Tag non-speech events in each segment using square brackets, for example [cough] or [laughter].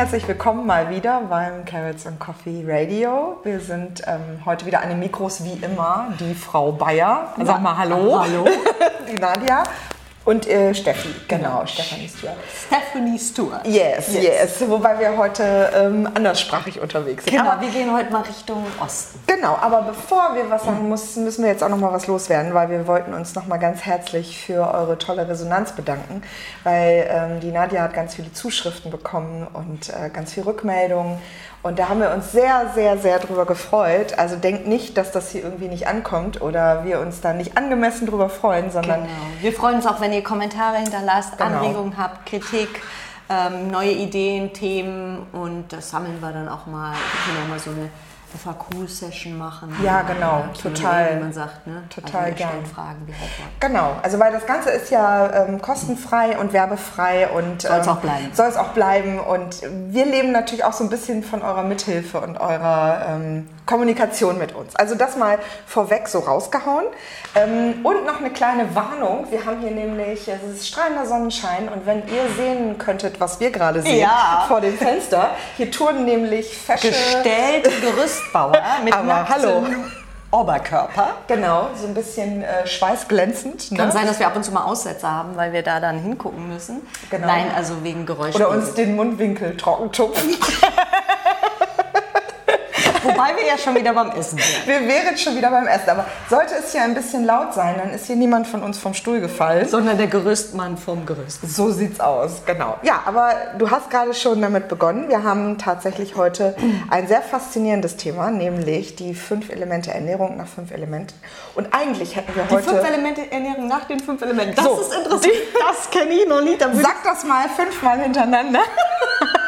herzlich willkommen mal wieder beim Carrots and Coffee Radio. Wir sind ähm, heute wieder an den Mikros wie immer die Frau Bayer. Sag mal Hallo. Hallo. [laughs] die Nadia. Und äh, Steffi, genau, Stephanie Stewart. Stephanie Stewart. Yes, yes, yes. Wobei wir heute ähm, anderssprachig unterwegs sind. Genau, Aber- wir gehen heute mal Richtung Osten. Genau, aber bevor wir was sagen müssen, müssen wir jetzt auch noch mal was loswerden, weil wir wollten uns noch mal ganz herzlich für eure tolle Resonanz bedanken, weil ähm, die Nadja hat ganz viele Zuschriften bekommen und äh, ganz viel Rückmeldungen und da haben wir uns sehr, sehr, sehr drüber gefreut. Also denkt nicht, dass das hier irgendwie nicht ankommt oder wir uns da nicht angemessen drüber freuen, sondern Genau. Wir freuen uns auch, wenn ihr Kommentare hinterlasst, Genau. Anregungen habt, Kritik, ähm, neue Ideen, Themen und das sammeln wir dann auch mal. Wir können ja mal so eine FAQ-Session machen. Ja, genau, Q&A, total. Wie man sagt, ne? Total also wir gern. stellen Fragen, wie halt. Genau, also weil das Ganze ist ja ähm, kostenfrei und werbefrei und Soll's ähm, auch bleiben. Soll es auch bleiben und wir leben natürlich auch so ein bisschen von eurer Mithilfe und eurer ähm, Kommunikation mit uns. Also das mal vorweg so rausgehauen. Ähm, und noch eine kleine Warnung. Wir haben hier nämlich, es ist strahlender Sonnenschein und wenn ihr sehen könntet, was wir gerade sehen Ja. vor dem Fenster, hier touren nämlich fesche... Gestellte Gerüstbauer [laughs] mit Aber hallo. Oberkörper. Genau, so ein bisschen äh, schweißglänzend. Kann ne? sein, dass wir ab und zu mal Aussetzer haben, weil wir da dann hingucken müssen. Genau. Nein, also wegen Geräusch. Oder uns den Mundwinkel trocken tupfen. [laughs] Wobei wir ja schon wieder beim Essen sind. Wir wären schon wieder beim Essen. Aber sollte es hier ein bisschen laut sein, dann ist hier niemand von uns vom Stuhl gefallen. Sondern der Gerüstmann vom Gerüst. So sieht's aus, genau. Ja, aber du hast gerade schon damit begonnen. Wir haben tatsächlich heute ein sehr faszinierendes Thema, nämlich die fünf Elemente Ernährung nach fünf Elementen. Und eigentlich hätten wir Die heute. fünf Elemente Ernährung nach den fünf Elementen. Das So. ist interessant. Das kenne ich noch nicht. Würde Sag das mal fünfmal hintereinander. [laughs]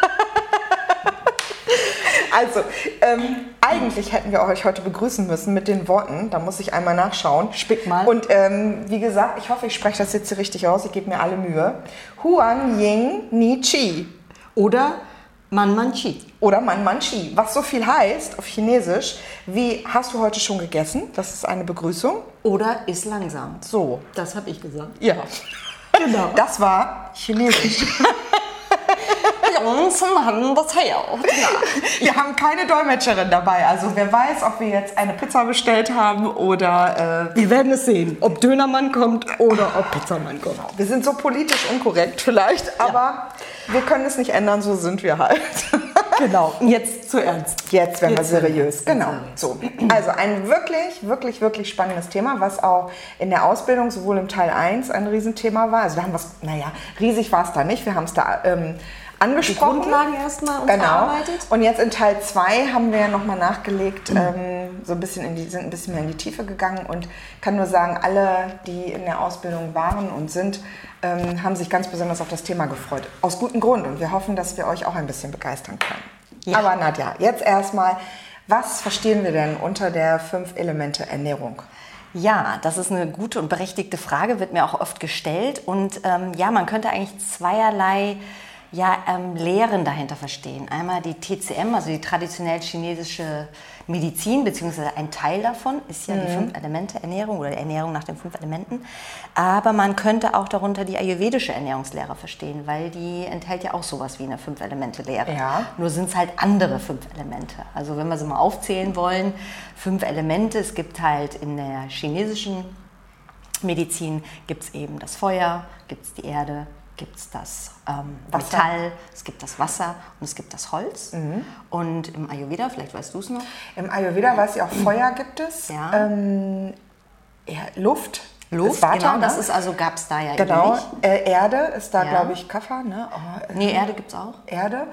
Also, ähm, eigentlich hätten wir euch heute begrüßen müssen mit den Worten, da muss ich einmal nachschauen. Spick mal. Und ähm, wie gesagt, ich hoffe, ich spreche das jetzt hier richtig aus, ich gebe mir alle Mühe. Huan Ying Ni Chi Oder Man Man Chi. oder Man Man Chi, was so viel heißt auf Chinesisch wie hast du heute schon gegessen? Das ist eine Begrüßung. Oder ist langsam. So, Das habe ich gesagt. ja. Genau. Das war Chinesisch. [laughs] Jungs, Mann, das. [laughs] Wir haben keine Dolmetscherin dabei. Also wer weiß, ob wir jetzt eine Pizza bestellt haben oder äh, Wir werden es sehen, ob Dönermann kommt oder ob Pizzamann kommt. wir sind so politisch unkorrekt vielleicht, aber wir können es nicht ändern, so sind wir halt. [laughs] Genau. Jetzt zu ernst. Jetzt werden wir Jetzt werden wir seriös. Genau. So. Also ein wirklich, wirklich, wirklich spannendes Thema, was auch in der Ausbildung sowohl im Teil 1 ein Riesenthema war. Also wir haben was, naja, riesig war es da nicht. Wir haben es da ähm, angesprochen. Grundlagen erstmal uns Genau. erarbeitet. Und jetzt in Teil 2 haben wir ja nochmal nachgelegt, ähm, so ein bisschen in die, sind ein bisschen mehr in die Tiefe gegangen und kann nur sagen, alle, die in der Ausbildung waren und sind, ähm, haben sich ganz besonders auf das Thema gefreut. Aus gutem Grund und wir hoffen, dass wir euch auch ein bisschen begeistern können. Ja. Aber Nadja, jetzt erstmal, was verstehen wir denn unter der Fünf-Elemente-Ernährung? Ja, das ist eine gute und berechtigte Frage, wird mir auch oft gestellt. Und ähm, ja, man könnte eigentlich zweierlei ja, ähm, Lehren dahinter verstehen. Einmal die TCM, also die traditionell chinesische Medizin, beziehungsweise ein Teil davon ist ja die fünf Elemente Ernährung oder die Ernährung nach den fünf Elementen. Aber man könnte auch darunter die ayurvedische Ernährungslehre verstehen, weil die enthält ja auch sowas wie eine Fünf-Elemente-Lehre. Ja. Nur sind es halt andere fünf Elemente. Also wenn wir sie mal aufzählen wollen, fünf Elemente, es gibt halt in der chinesischen Medizin gibt es eben das Feuer, gibt es die Erde, gibt es das ähm. Metall, es gibt das Wasser und es gibt das Holz. Mhm. Und im Ayurveda, vielleicht weißt du es noch, Im Ayurveda weiß ich auch, Feuer gibt es, Ja. ähm, ja, Luft, Luft, Vata, genau, das ne? ist also, gab es da ja Genau, äh, Erde ist da, Ja. glaube ich, Kaffer, ne? Oh, äh, Nee, Erde gibt es auch. Erde.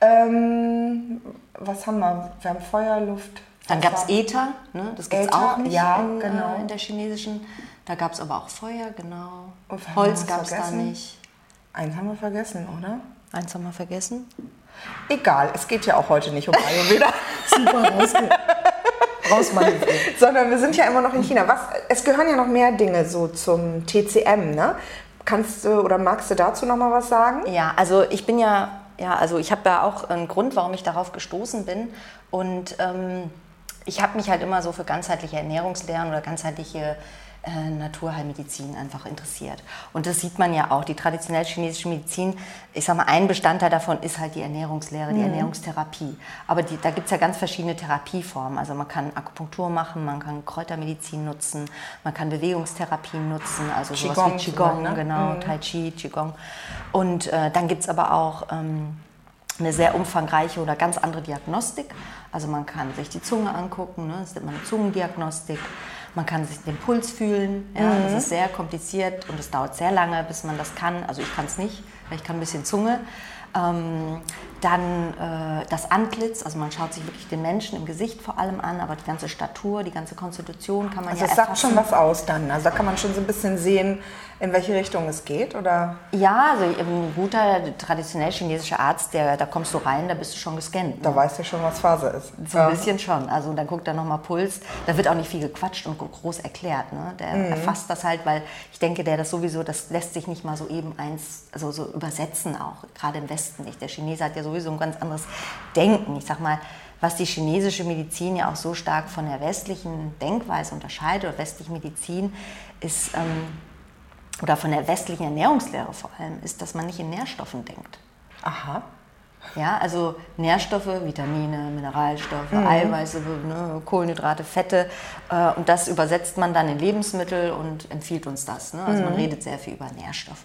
Ähm, was haben wir? Wir haben Feuer, Luft. Dann gab es Äther, ne? das gibt es auch nicht ja, in, genau. äh, in der chinesischen. Da gab es aber auch Feuer, genau. Holz gab es da nicht. Eins haben wir vergessen, oder? Eins haben wir vergessen. Egal, es geht ja auch heute nicht um Ayurveda, [laughs] Super rausge rausmanövriert. sondern wir sind ja immer noch in China. Was, es gehören ja noch mehr Dinge so zum TCM, ne? Kannst du oder magst du dazu noch mal was sagen? Ja, also ich bin ja, ja, also ich habe ja auch einen Grund, warum ich darauf gestoßen bin. Und ähm, ich habe mich halt immer so für ganzheitliche Ernährungslehren oder ganzheitliche äh, Naturheilmedizin einfach interessiert. Und das sieht man ja auch. Die traditionell chinesische Medizin, ich sage mal, ein Bestandteil davon ist halt die Ernährungslehre, die mhm. Ernährungstherapie. Aber die, da gibt es ja ganz verschiedene Therapieformen. Also man kann Akupunktur machen, man kann Kräutermedizin nutzen, man kann Bewegungstherapien nutzen, also Qigong sowas wie Qigong, ne? genau, mhm. Tai Chi, Qigong. Und äh, dann gibt es aber auch ähm, eine sehr umfangreiche oder ganz andere Diagnostik. Also man kann sich die Zunge angucken, ne? das nennt man eine Zungendiagnostik. Man kann sich den Puls fühlen. Ja, mhm. Das ist sehr kompliziert und es dauert sehr lange, bis man das kann. Also ich kann es nicht, weil ich kann ein bisschen Zunge. Ähm, dann äh, das Antlitz, also man schaut sich wirklich den Menschen im Gesicht vor allem an, aber die ganze Statur, die ganze Konstitution kann man also ja Also es sagt schon was aus dann. Also da kann man schon so ein bisschen sehen, in welche Richtung es geht, oder? Ja, also ein guter traditionell chinesischer Arzt, der, da kommst du rein, da bist du schon gescannt. Da ne? weißt du schon, was Phase ist. So ein bisschen schon. Also dann guckt er nochmal Puls. Da wird auch nicht viel gequatscht und groß erklärt. Ne? Der mhm. erfasst das halt, weil ich denke, der das sowieso, das lässt sich nicht mal so eben eins, also so übersetzen auch, gerade im Westen nicht. Der Chinese hat ja sowieso ein ganz anderes Denken. Ich sag mal, was die chinesische Medizin ja auch so stark von der westlichen Denkweise unterscheidet, oder westliche Medizin, ist, ähm, oder von der westlichen Ernährungslehre vor allem, ist, dass man nicht in Nährstoffen denkt. Aha. Ja, also Nährstoffe, Vitamine, Mineralstoffe, mhm. Eiweiße, ne, Kohlenhydrate, Fette. Äh, und das übersetzt man dann in Lebensmittel und empfiehlt uns das. Ne? Also mhm. man redet sehr viel über Nährstoffe.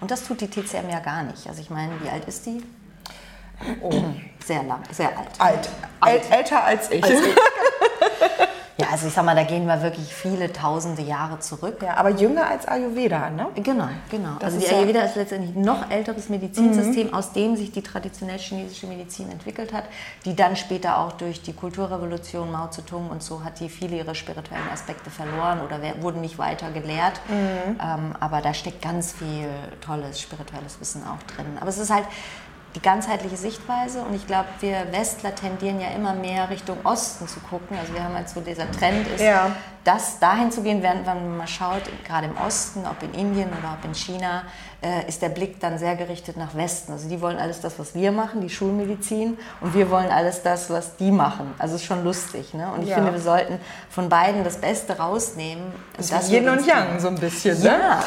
Und das tut die TCM ja gar nicht. Also ich meine, wie alt ist die? Oh. Sehr lang, sehr alt. Alt. alt. älter als ich. Als ich. [laughs] Ja, also ich sag mal, da gehen wir wirklich viele tausende Jahre zurück. Ja, aber jünger als Ayurveda, ne? Genau, genau. Das also die Ayurveda ja ist letztendlich ein noch älteres Medizinsystem, mhm. aus dem sich die traditionell chinesische Medizin entwickelt hat, die dann später auch durch die Kulturrevolution Mao Zedong und so hat die viele ihre spirituellen Aspekte verloren oder wurden nicht weiter gelehrt. Mhm. Ähm, aber da steckt ganz viel tolles spirituelles Wissen auch drin. Aber es ist halt die ganzheitliche Sichtweise. Und ich glaube, wir Westler tendieren ja immer mehr Richtung Osten zu gucken. Also wir haben halt so dieser Trend ist, ja. das dahin zu gehen, während man mal schaut, gerade im Osten, ob in Indien oder ob in China, äh, ist der Blick dann sehr gerichtet nach Westen. Also die wollen alles das, was wir machen, die Schulmedizin, und wir wollen alles das, was die machen. Also ist schon lustig. Ne? Und ich ja. finde, wir sollten von beiden das Beste rausnehmen. Das ist Yin und Yang so ein bisschen. Ne? Ja.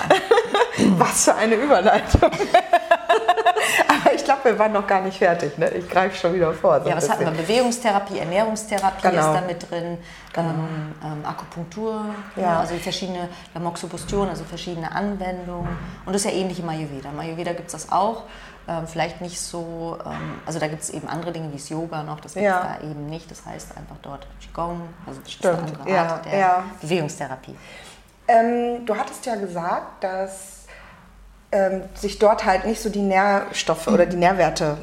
[laughs] was für eine Überleitung. [laughs] [laughs] Aber ich glaube, wir waren noch gar nicht fertig. Ne? Ich greife schon wieder vor. So ja, was hatten wir? Bewegungstherapie, Ernährungstherapie genau. ist da mit drin, genau. ähm, ähm, Akupunktur, ja. ja. also verschiedene, Moxopustion, also verschiedene Anwendungen. Und das ist ja ähnlich im Ayurveda. Im Ayurveda gibt es das auch. Ähm, vielleicht nicht so, ähm, also da gibt es eben andere Dinge wie das Yoga noch, das gibt es ja. da eben nicht. Das heißt einfach dort Qigong, also das Stimmt. ist eine andere Art der Bewegungstherapie. Ähm, du hattest ja gesagt, dass ähm, sich dort halt nicht so die Nährstoffe oder die Nährwerte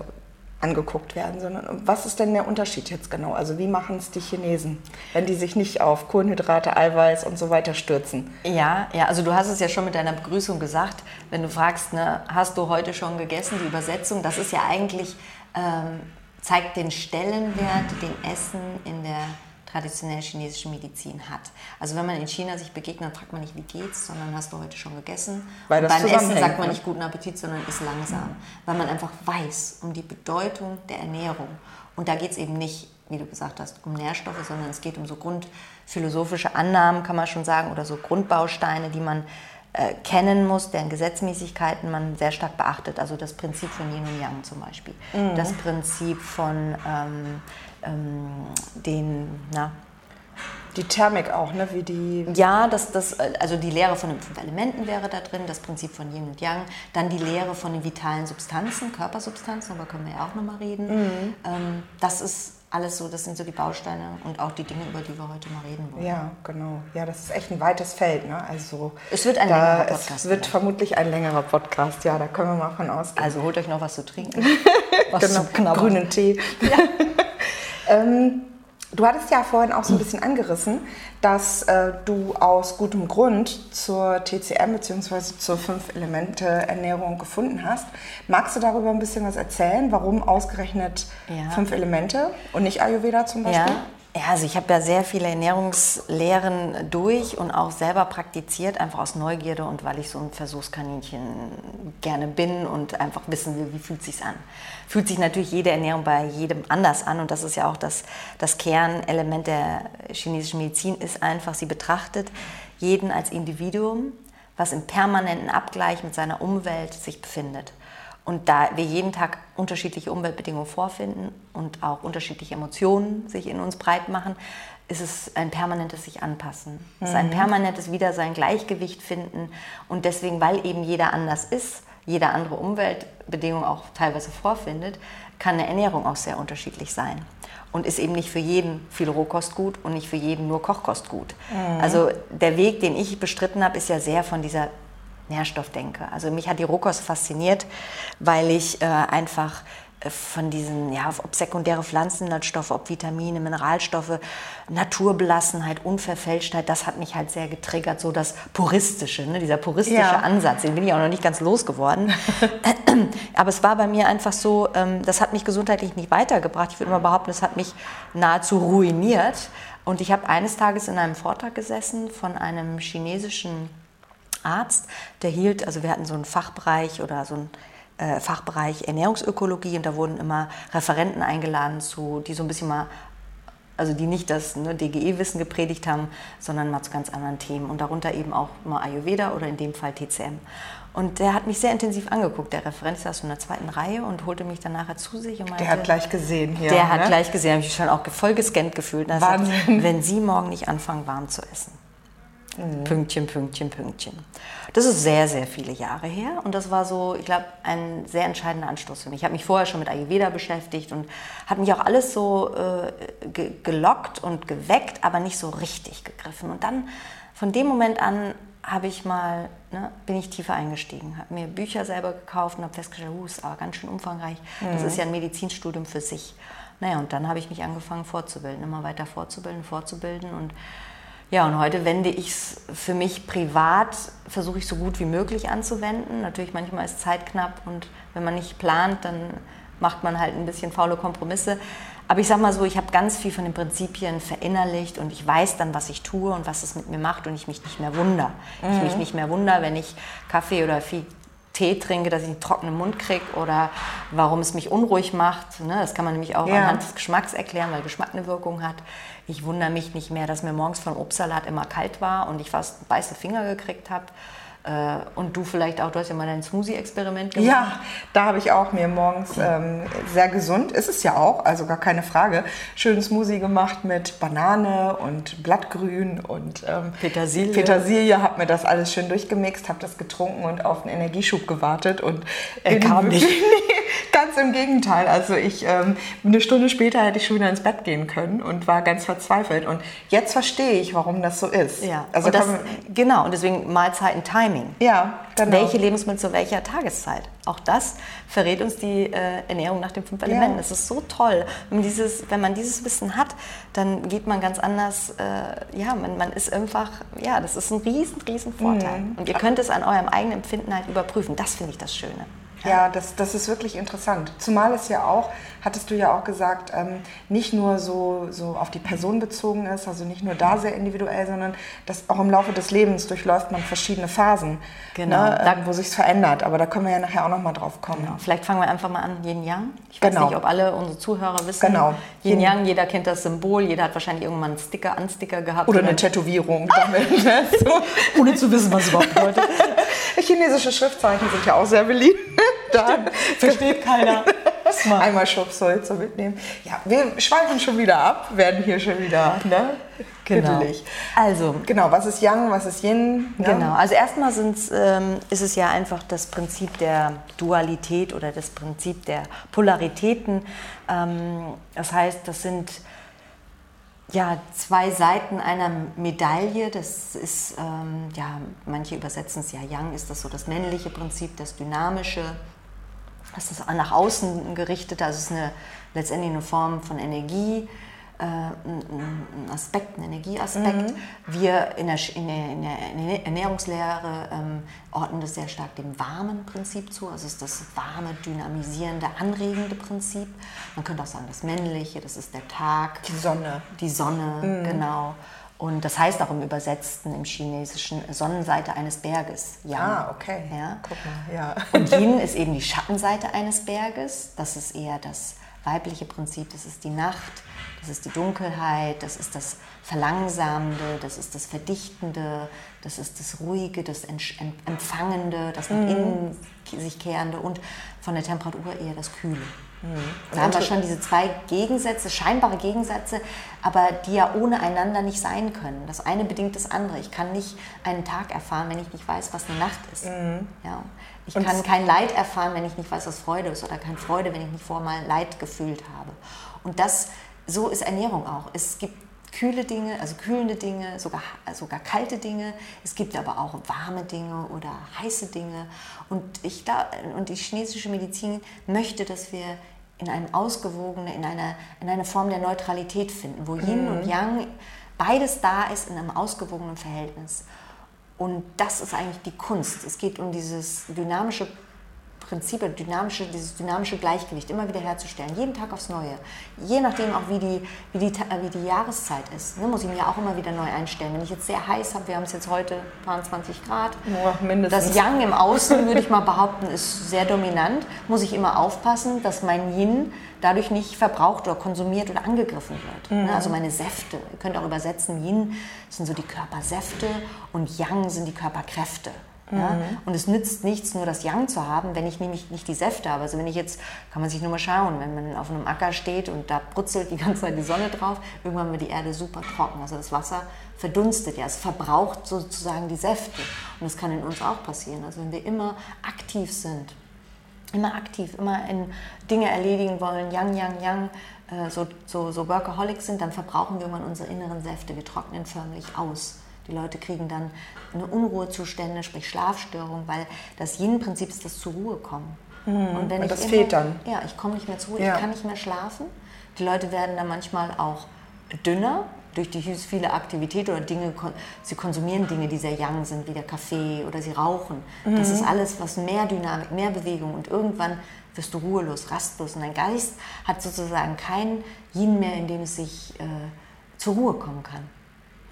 angeguckt werden, sondern was ist denn der Unterschied jetzt genau? Also wie machen es die Chinesen, wenn die sich nicht auf Kohlenhydrate, Eiweiß und so weiter stürzen? Ja, ja, also du hast es ja schon mit deiner Begrüßung gesagt, wenn du fragst, ne, hast du heute schon gegessen, die Übersetzung, das ist ja eigentlich, ähm, zeigt den Stellenwert, den Essen in der traditionell chinesische Medizin hat. Also wenn man in China sich begegnet, dann fragt man nicht, wie geht's, sondern hast du heute schon gegessen. Beim Essen sagt man nicht guten Appetit, sondern ist langsam, mhm. weil man einfach weiß um die Bedeutung der Ernährung. Und da geht es eben nicht, wie du gesagt hast, um Nährstoffe, sondern es geht um so grundphilosophische Annahmen, kann man schon sagen, oder so Grundbausteine, die man äh, kennen muss, deren Gesetzmäßigkeiten man sehr stark beachtet. Also das Prinzip von Yin und Yang zum Beispiel. Mhm. Das Prinzip von ähm, ähm, den, na, die Thermik auch, ne? Wie die. Ja, das, das, also die Lehre von den fünf Elementen wäre da drin, das Prinzip von Yin und Yang, dann die Lehre von den vitalen Substanzen, Körpersubstanzen, darüber können wir ja auch nochmal reden. Mhm. Ähm, das ist alles so, das sind so die Bausteine und auch die Dinge, über die wir heute mal reden wollen. Ja, genau. Ja, das ist echt ein weites Feld. Ne? Also es wird ein längerer Podcast. Es wird vielleicht. vermutlich ein längerer Podcast, ja, da können wir mal von ausgehen. Also holt euch noch was zu trinken. [laughs] was genau, zu grünen Tee. Ja. [laughs] Ähm, du hattest ja vorhin auch so ein bisschen angerissen, dass äh, du aus gutem Grund zur TCM bzw. zur Fünf-Elemente-Ernährung gefunden hast. Magst du darüber ein bisschen was erzählen? Warum ausgerechnet ja. fünf Elemente und nicht Ayurveda zum Beispiel? Ja. Ja, also ich habe ja sehr viele Ernährungslehren durch und auch selber praktiziert, einfach aus Neugierde und weil ich so ein Versuchskaninchen gerne bin und einfach wissen will, wie fühlt sich an. Fühlt sich natürlich jede Ernährung bei jedem anders an und das ist ja auch das, das Kernelement der chinesischen Medizin, ist einfach, sie betrachtet jeden als Individuum, was im permanenten Abgleich mit seiner Umwelt sich befindet. Und da wir jeden Tag unterschiedliche Umweltbedingungen vorfinden und auch unterschiedliche Emotionen sich in uns breit machen, ist es ein permanentes sich anpassen. Es ist ein mhm. permanentes wieder sein Gleichgewicht finden. Und deswegen, weil eben jeder anders ist, jeder andere Umweltbedingungen auch teilweise vorfindet, kann eine Ernährung auch sehr unterschiedlich sein. Und ist eben nicht für jeden viel Rohkost gut und nicht für jeden nur Kochkost gut. Mhm. Also der Weg, den ich bestritten habe, ist ja sehr von dieser Nährstoffdenke. Also mich hat die Rohkost fasziniert, weil ich äh, einfach von diesen, ja, ob sekundäre Pflanzenstoffe, ob Vitamine, Mineralstoffe, Naturbelassenheit, Unverfälschtheit, das hat mich halt sehr getriggert, so das Puristische, ne, dieser puristische ja. Ansatz, den bin ich auch noch nicht ganz losgeworden. [laughs] Aber es war bei mir einfach so, ähm, das hat mich gesundheitlich nicht weitergebracht. Ich würde mal behaupten, es hat mich nahezu ruiniert. Und ich habe eines Tages in einem Vortrag gesessen von einem chinesischen Arzt, der hielt, also wir hatten so einen Fachbereich oder so ein äh, Fachbereich Ernährungsökologie und da wurden immer Referenten eingeladen, zu, die so ein bisschen mal, also die nicht das ne, DGE-Wissen gepredigt haben, sondern mal zu ganz anderen Themen und darunter eben auch mal Ayurveda oder in dem Fall TCM. Und der hat mich sehr intensiv angeguckt. Der Referent saß in der zweiten Reihe und holte mich dann nachher zu sich. Und meinte, der hat gleich gesehen hier. Der ne? hat gleich gesehen, habe ich mich schon auch voll gescannt gefühlt. Wahnsinn. Sagt, wenn Sie morgen nicht anfangen, warm zu essen. Mhm. Pünktchen, Pünktchen, Pünktchen. Das ist sehr, sehr viele Jahre her und das war so, ich glaube, ein sehr entscheidender Anstoß für mich. Ich habe mich vorher schon mit Ayurveda beschäftigt und hat mich auch alles so äh, ge gelockt und geweckt, aber nicht so richtig gegriffen. Und dann von dem Moment an habe ich mal, ne, bin ich tiefer eingestiegen, habe mir Bücher selber gekauft und habe festgestellt, uh, ist aber ganz schön umfangreich. Mhm. Das ist ja ein Medizinstudium für sich. Naja, und dann habe ich mich angefangen vorzubilden, immer weiter vorzubilden, vorzubilden und ja, und heute wende ich es für mich privat, versuche ich so gut wie möglich anzuwenden. Natürlich manchmal ist Zeit knapp und wenn man nicht plant, dann macht man halt ein bisschen faule Kompromisse. Aber ich sage mal so, ich habe ganz viel von den Prinzipien verinnerlicht und ich weiß dann, was ich tue und was es mit mir macht und ich mich nicht mehr wundere. Mhm. Ich mich nicht mehr wundere, wenn ich Kaffee oder viel Tee trinke, dass ich einen trockenen Mund kriege oder warum es mich unruhig macht. Ne? Das kann man nämlich auch ja. anhand des Geschmacks erklären, weil Geschmack eine Wirkung hat. Ich wundere mich nicht mehr, dass mir morgens vom Obstsalat immer kalt war und ich fast weiße Finger gekriegt habe. Äh, und du vielleicht auch, du hast ja mal dein Smoothie-Experiment gemacht. Ja, da habe ich auch mir morgens ähm, sehr gesund, ist es ja auch, also gar keine Frage, schönen Smoothie gemacht mit Banane und Blattgrün und ähm, Petersilie. Petersilie, habe mir das alles schön durchgemixt, habe das getrunken und auf einen Energieschub gewartet und er kam nicht. [laughs] ganz im Gegenteil. Also ich ähm, eine Stunde später hätte ich schon wieder ins Bett gehen können und war ganz verzweifelt. Und jetzt verstehe ich, warum das so ist. Ja, also und das, genau. Und deswegen Mahlzeiten Timing. Timing. Ja, genau. Welche Lebensmittel zu welcher Tageszeit? Auch das verrät uns die äh, Ernährung nach den fünf Elementen. Ja. Das ist so toll. Wenn man dieses, wenn man dieses Wissen hat, dann geht man ganz anders. Äh, ja, man, man ist einfach, ja, das ist ein riesen, riesen Vorteil. Mhm. Und ihr könnt es an eurem eigenen Empfinden halt überprüfen. Das finde ich das Schöne. Ja, das, das ist wirklich interessant. Zumal es ja auch, hattest du ja auch gesagt, ähm, nicht nur so, so auf die Person bezogen ist, also nicht nur da sehr individuell, sondern dass auch im Laufe des Lebens durchläuft man verschiedene Phasen, genau. ne, äh, wo sich verändert. Aber da können wir ja nachher auch noch mal drauf kommen. Genau. Vielleicht fangen wir einfach mal an, Yin Yang. Ich weiß genau. nicht, ob alle unsere Zuhörer wissen. Genau. Yin Yang, jeder kennt das Symbol, jeder hat wahrscheinlich irgendwann einen Sticker, Ansticker gehabt. Oder eine Tätowierung damit. Ne? [laughs] so. Ohne zu wissen, was überhaupt bedeutet. [laughs] Chinesische Schriftzeichen sind ja auch sehr beliebt [laughs] da versteht keiner. [laughs] Einmal Schubsolz so mitnehmen. Ja, wir schweifen schon wieder ab, werden hier schon wieder, ne? Genau. Hittelig. Also, genau, was ist Yang, was ist Yin? Ja? Genau, also erstmal ähm, ist es ja einfach das Prinzip der Dualität oder das Prinzip der Polaritäten. Ähm, das heißt, das sind ja, zwei Seiten einer Medaille. Das ist, ähm, ja, manche übersetzen es ja Yang, ist das so das männliche Prinzip, das dynamische das ist nach außen gerichtet, also es ist eine, letztendlich eine Form von Energie, ein Aspekt, ein Energieaspekt. Mhm. Wir in der, in der, in der Ernährungslehre ähm, ordnen das sehr stark dem warmen Prinzip zu, also es ist das warme, dynamisierende, anregende Prinzip. Man könnte auch sagen, das männliche, das ist der Tag. Die Sonne. Die Sonne, mhm. genau. Und das heißt auch im Übersetzten im Chinesischen Sonnenseite eines Berges. Yang. Ah, okay. Ja. Guck mal, ja. Und [laughs] Yin ist eben die Schattenseite eines Berges. Das ist eher das weibliche Prinzip. Das ist die Nacht, Das ist die Dunkelheit, das ist das Verlangsamende, das ist das Verdichtende, das ist das Ruhige, das Empfangende, das nach mhm. innen sich kehrende und von der Temperatur eher das Kühle. Mhm. Da haben wir schon diese zwei Gegensätze, scheinbare Gegensätze, aber die ja ohne einander nicht sein können. Das eine bedingt das andere. Ich kann nicht einen Tag erfahren, wenn ich nicht weiß, was eine Nacht ist. Mhm. Ja. Ich und kann kein Leid erfahren, wenn ich nicht weiß, was Freude ist, oder keine Freude, wenn ich nicht vorher mal Leid gefühlt habe. Und das, so ist Ernährung auch. Es gibt kühle Dinge, also kühlende Dinge, sogar, sogar kalte Dinge. Es gibt aber auch warme Dinge oder heiße Dinge. Und, ich da, und die chinesische Medizin möchte, dass wir in einem ausgewogene, in einer, in einer Form der Neutralität finden, wo Yin mhm. und Yang beides da ist in einem ausgewogenen Verhältnis. Und das ist eigentlich die Kunst. Es geht um dieses dynamische Prinzip, dynamische, dieses dynamische Gleichgewicht immer wieder herzustellen, jeden Tag aufs Neue. Je nachdem auch, wie die, wie die, wie die Jahreszeit ist, ne, muss ich mir auch immer wieder neu einstellen. Wenn ich jetzt sehr heiß habe, wir haben es jetzt heute 20 Grad, ja, mindestens. das Yang im Außen, würde ich mal behaupten, ist sehr dominant, muss ich immer aufpassen, dass mein Yin dadurch nicht verbraucht oder konsumiert oder angegriffen wird. Ne, mhm. Also meine Säfte, ihr könnt auch übersetzen, Yin sind so die Körpersäfte und Yang sind die Körperkräfte. Ja? Mhm. Und es nützt nichts, nur das Yang zu haben, wenn ich nämlich nicht die Säfte habe. Also wenn ich jetzt, kann man sich nur mal schauen, wenn man auf einem Acker steht und da brutzelt die [laughs] ganze Zeit die Sonne drauf, irgendwann wird die Erde super trocken. Also das Wasser verdunstet ja, es verbraucht sozusagen die Säfte. Und das kann in uns auch passieren. Also wenn wir immer aktiv sind, immer aktiv, immer in Dinge erledigen wollen, Yang, Yang, Yang, äh, so, so, so Workaholics sind, dann verbrauchen wir irgendwann unsere inneren Säfte. Wir trocknen förmlich aus. Die Leute kriegen dann eine Unruhezustände, sprich Schlafstörung, weil das Yin-Prinzip ist das zur Ruhe kommen. Mhm. Und, wenn und das immer, fehlt dann. Ja, ich komme nicht mehr zur Ruhe, ja. ich kann nicht mehr schlafen. Die Leute werden dann manchmal auch dünner durch die viele Aktivität oder Dinge, sie konsumieren Dinge, die sehr young sind, wie der Kaffee oder sie rauchen. Mhm. Das ist alles, was mehr Dynamik, mehr Bewegung und irgendwann wirst du ruhelos, rastlos und dein Geist hat sozusagen kein Yin mehr, in dem es sich äh, zur Ruhe kommen kann.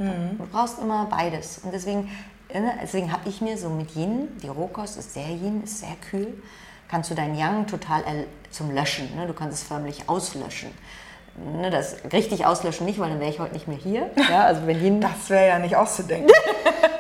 Mhm. Du brauchst immer beides. Und deswegen, ne, deswegen habe ich mir so mit Yin, die Rohkost ist sehr Yin, ist sehr kühl, kannst du dein Yang total zum Löschen. Ne? Du kannst es förmlich auslöschen. Ne, das richtig auslöschen nicht, weil dann wäre ich heute nicht mehr hier. [laughs] Ja, also wenn Yin das wäre ja nicht auszudenken. [laughs]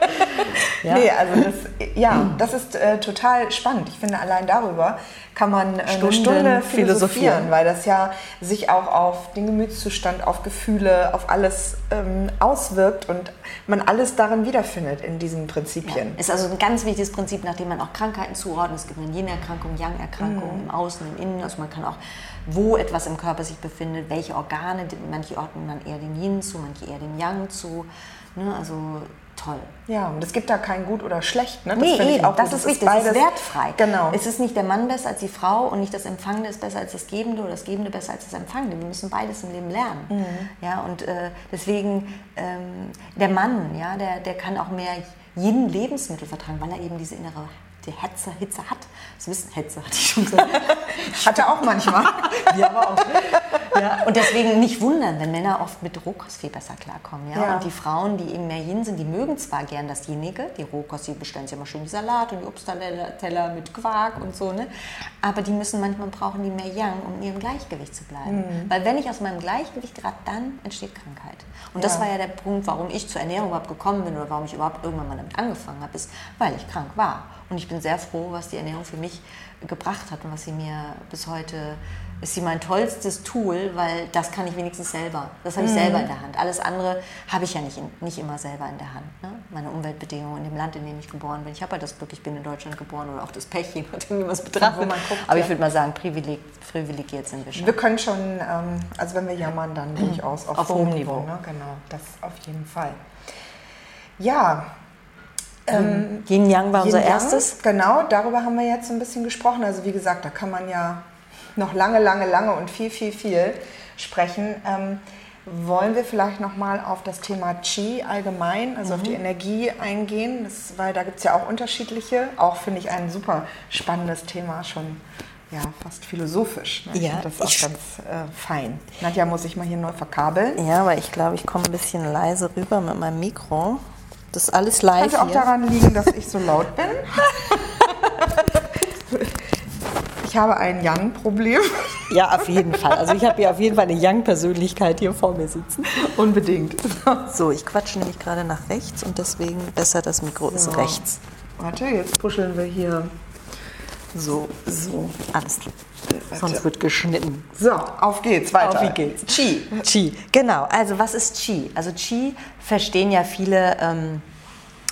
[laughs] Ja. Nee, also das, ja, das ist äh, total spannend. Ich finde, allein darüber kann man äh, eine Stunde philosophieren, weil das ja sich auch auf den Gemütszustand, auf Gefühle, auf alles ähm, auswirkt und man alles darin wiederfindet in diesen Prinzipien. Ja. Ist also ein ganz wichtiges Prinzip, nach dem man auch Krankheiten zuordnet. Es gibt eine Yin-Erkrankung, Yang-Erkrankung mhm. im Außen, im Innen. Also man kann auch, wo etwas im Körper sich befindet, welche Organe, manche ordnen man eher dem Yin zu, manche eher dem Yang zu. Ne? Also toll. Ja, und es gibt da kein Gut oder Schlecht. Ne? Das nee, eben, auch das ist wichtig, es ist wertfrei. Genau. Es ist nicht der Mann besser als die Frau und nicht das Empfangende ist besser als das Gebende oder das Gebende besser als das Empfangende. Wir müssen beides im Leben lernen. Mhm. Ja, und äh, deswegen, ähm, der Mann, ja, der, der kann auch mehr jeden Lebensmittel vertragen, weil er eben diese innere die Hetze, Hitze hat. Das wissen Hetze, hatte ich schon [laughs] gesagt. Hatte auch manchmal. ja, aber auch. Ja, und deswegen nicht wundern, wenn Männer oft mit Rohkost viel besser klarkommen. Ja? ja? Und die Frauen, die eben mehr Yin sind, die mögen zwar gern dasjenige, die Rohkost, die bestellen sich immer schön die Salat und die Obstteller mit Quark und so, ne? aber die müssen manchmal brauchen die mehr Yang, um in ihrem Gleichgewicht zu bleiben. Mhm. Weil wenn ich aus meinem Gleichgewicht gerate, dann entsteht Krankheit. Und ja. das war ja der Punkt, warum ich zur Ernährung überhaupt gekommen bin oder warum ich überhaupt irgendwann mal damit angefangen habe, ist, weil ich krank war. Und ich bin sehr froh, was die Ernährung für mich gebracht hat und was sie mir bis heute ist sie mein tollstes Tool, weil das kann ich wenigstens selber. Das habe ich mhm. selber in der Hand. Alles andere habe ich ja nicht, in, nicht immer selber in der Hand. Ne? Meine Umweltbedingungen in dem Land, in dem ich geboren bin. Ich habe ja das Glück, ich bin in Deutschland geboren oder auch das Pech, je nachdem, wie man es betrachtet. Guckt, Aber ich würde mal sagen, privileg, privilegiert sind wir schon. Wir können schon, ähm, also wenn wir jammern, dann durchaus auf, auf hohem Niveau. Niveau ne? Genau, das auf jeden Fall. Ja, ähm, Yin Yang war Yin unser erstes. Genau, darüber haben wir jetzt ein bisschen gesprochen. Also wie gesagt, da kann man ja noch lange, lange, lange und viel, viel, viel sprechen. Ähm, wollen wir vielleicht nochmal auf das Thema Qi allgemein, also mhm. auf die mhm. Energie eingehen? Das, weil da gibt es ja auch unterschiedliche. Auch finde ich ein super spannendes Thema, schon ja, fast philosophisch. Ne? Ja, das ist auch ganz äh, fein. Nadja muss ich mal hier neu verkabeln. Ja, aber ich glaube, ich komme ein bisschen leise rüber mit meinem Mikro. Das ist alles live. Könnte auch daran liegen, dass ich so laut bin. [laughs] ich habe ein Yang-Problem. Ja, auf jeden Fall. Also ich habe hier auf jeden Fall eine Yang-Persönlichkeit hier vor mir sitzen. Unbedingt. So, ich quatsche nämlich gerade nach rechts und deswegen besser das Mikro ist So. rechts. Warte, jetzt puscheln wir hier. So, so, alles klar. Sonst wird geschnitten. So, auf geht's, weiter. Auf wie geht's? Chi. Qi, genau. Also was ist Qi? Also Qi verstehen ja viele ähm,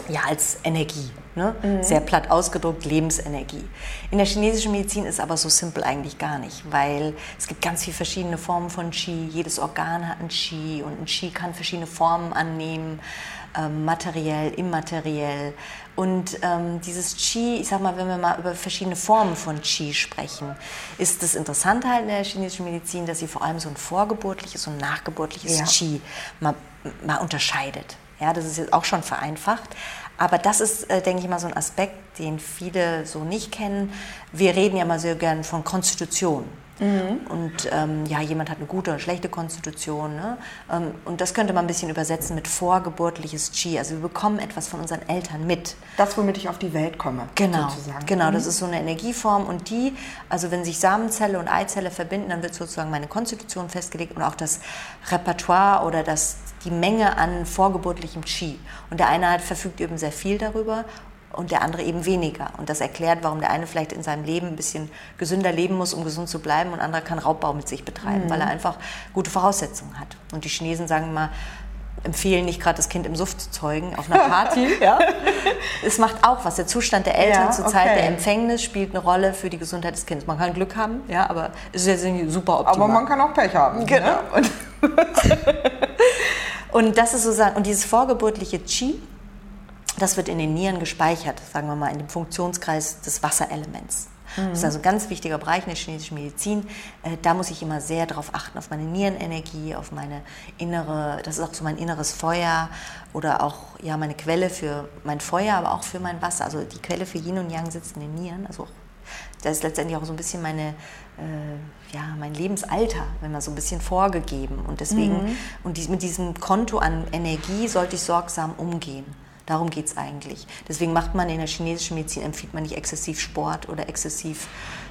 ja, als Energie. Ne? Sehr platt ausgedrückt, Lebensenergie. In der chinesischen Medizin ist aber so simpel eigentlich gar nicht, weil es gibt ganz viele verschiedene Formen von Qi. Jedes Organ hat ein Qi und ein Qi kann verschiedene Formen annehmen, ähm, materiell, immateriell. Und ähm, dieses Qi, ich sag mal, wenn wir mal über verschiedene Formen von Qi sprechen, ist das Interessante halt in der chinesischen Medizin, dass sie vor allem so ein vorgeburtliches und nachgeburtliches Ja. Qi mal, mal unterscheidet. Ja, das ist jetzt auch schon vereinfacht. Aber das ist, äh, denke ich mal, so ein Aspekt, den viele so nicht kennen. Wir reden ja mal sehr gern von Konstitution. Und ähm, ja, jemand hat eine gute oder schlechte Konstitution. Ne? Ähm, und das könnte man ein bisschen übersetzen mit vorgeburtliches Qi. Also wir bekommen etwas von unseren Eltern mit. Das, womit ich auf die Welt komme. Genau, Sozusagen. genau, das ist so eine Energieform und die, also wenn sich Samenzelle und Eizelle verbinden, dann wird sozusagen meine Konstitution festgelegt und auch das Repertoire oder das, die Menge an vorgeburtlichem Qi. Und der eine halt verfügt eben sehr viel darüber und der andere eben weniger. Und das erklärt, warum der eine vielleicht in seinem Leben ein bisschen gesünder leben muss, um gesund zu bleiben und anderer kann Raubbau mit sich betreiben, weil er einfach gute Voraussetzungen hat. Und die Chinesen sagen mal, empfehlen nicht gerade das Kind im Suff zu zeugen auf einer [laughs] Party. [laughs] ja. Es macht auch was. Der Zustand der Eltern Ja, zur Zeit okay. der Empfängnis spielt eine Rolle für die Gesundheit des Kindes. Man kann Glück haben, ja, aber es ist ja super optimal. Aber man kann auch Pech haben. Genau. Ne? [laughs] Und Und das ist sozusagen, und dieses vorgeburtliche Qi, das wird in den Nieren gespeichert, sagen wir mal, in dem Funktionskreis des Wasserelements. Das ist also ein ganz wichtiger Bereich in der chinesischen Medizin. Äh, Da muss ich immer sehr darauf achten, auf meine Nierenenergie, auf meine innere, das ist auch so mein inneres Feuer oder auch ja, meine Quelle für mein Feuer, aber auch für mein Wasser. Also die Quelle für Yin und Yang sitzt in den Nieren. Also das ist letztendlich auch so ein bisschen meine, äh, ja, mein Lebensalter, wenn man so ein bisschen vorgegeben. Und deswegen, und dies, mit diesem Konto an Energie sollte ich sorgsam umgehen. Darum geht es eigentlich. Deswegen macht man in der chinesischen Medizin, empfiehlt man nicht exzessiv Sport oder exzessiv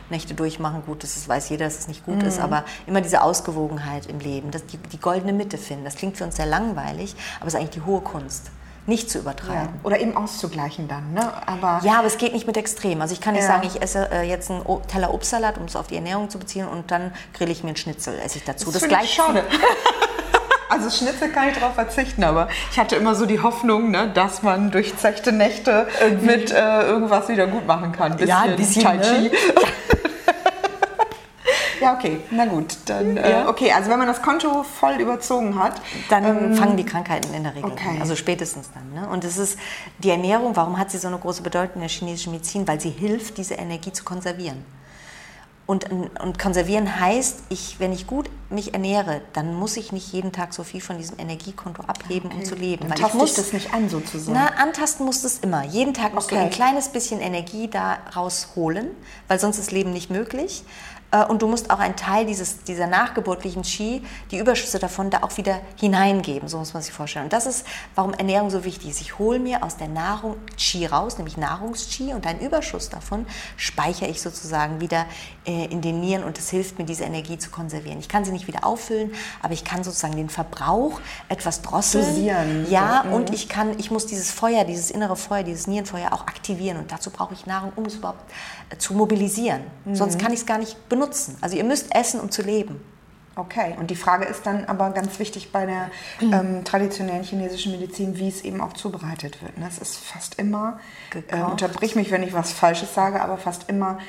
Nächte durchmachen. Gut, das weiß jeder, dass es nicht gut ist, aber immer diese Ausgewogenheit im Leben, das, die, die goldene Mitte finden. Das klingt für uns sehr langweilig, aber es ist eigentlich die hohe Kunst. Nicht zu ja. übertreiben. Oder eben auszugleichen dann. Ne? Aber Ja, aber es geht nicht mit Extrem. Also ich kann nicht Ja. sagen, ich esse äh, jetzt einen O- Teller Obstsalat, um es auf die Ernährung zu beziehen, und dann grill ich mir einen Schnitzel, esse ich dazu. Das, finde gleiche ich schade. [laughs] Also Schnitzel kann ich darauf verzichten, aber ich hatte immer so die Hoffnung, ne, dass man durch zechte Nächte mit äh, irgendwas wieder gut machen kann. Ja, ein bisschen, Tai ne? Chi. [laughs] ja, okay, na gut. Dann, äh, okay, also wenn man das Konto voll überzogen hat, Dann fangen die Krankheiten in der Regel okay. an, also spätestens dann. Ne? Und es ist die Ernährung, warum hat sie so eine große Bedeutung in der chinesischen Medizin? Weil sie hilft, diese Energie zu konservieren. Und, und konservieren heißt, ich, wenn ich gut mich ernähre, dann muss ich nicht jeden Tag so viel von diesem Energiekonto abheben, um zu leben. dann Weil ich muss das nicht an sozusagen. Na, antasten musst du es immer. Jeden Tag musst du Okay. ein kleines bisschen Energie da rausholen, weil sonst ist Leben nicht möglich. Äh, Und du musst auch einen Teil dieses, dieser nachgeburtlichen Qi, die Überschüsse davon, da auch wieder hineingeben. So muss man sich vorstellen. Und das ist, warum Ernährung so wichtig ist. Ich hole mir aus der Nahrung Qi raus, nämlich Nahrungs-Qi, und einen Überschuss davon speichere ich sozusagen wieder äh, in den Nieren und das hilft mir, diese Energie zu konservieren. Ich kann sie nicht wieder auffüllen, aber ich kann sozusagen den Verbrauch etwas drosseln. Dosieren. Ja, und ich kann, ich muss dieses Feuer, dieses innere Feuer, dieses Nierenfeuer auch aktivieren und dazu brauche ich Nahrung, um es überhaupt zu mobilisieren. Sonst kann ich es gar nicht benutzen. Also ihr müsst essen, um zu leben. Okay, und die Frage ist dann aber ganz wichtig bei der ähm, traditionellen chinesischen Medizin, wie es eben auch zubereitet wird. ne? Es ist fast immer, äh, unterbrich mich, wenn ich was Falsches sage, aber fast immer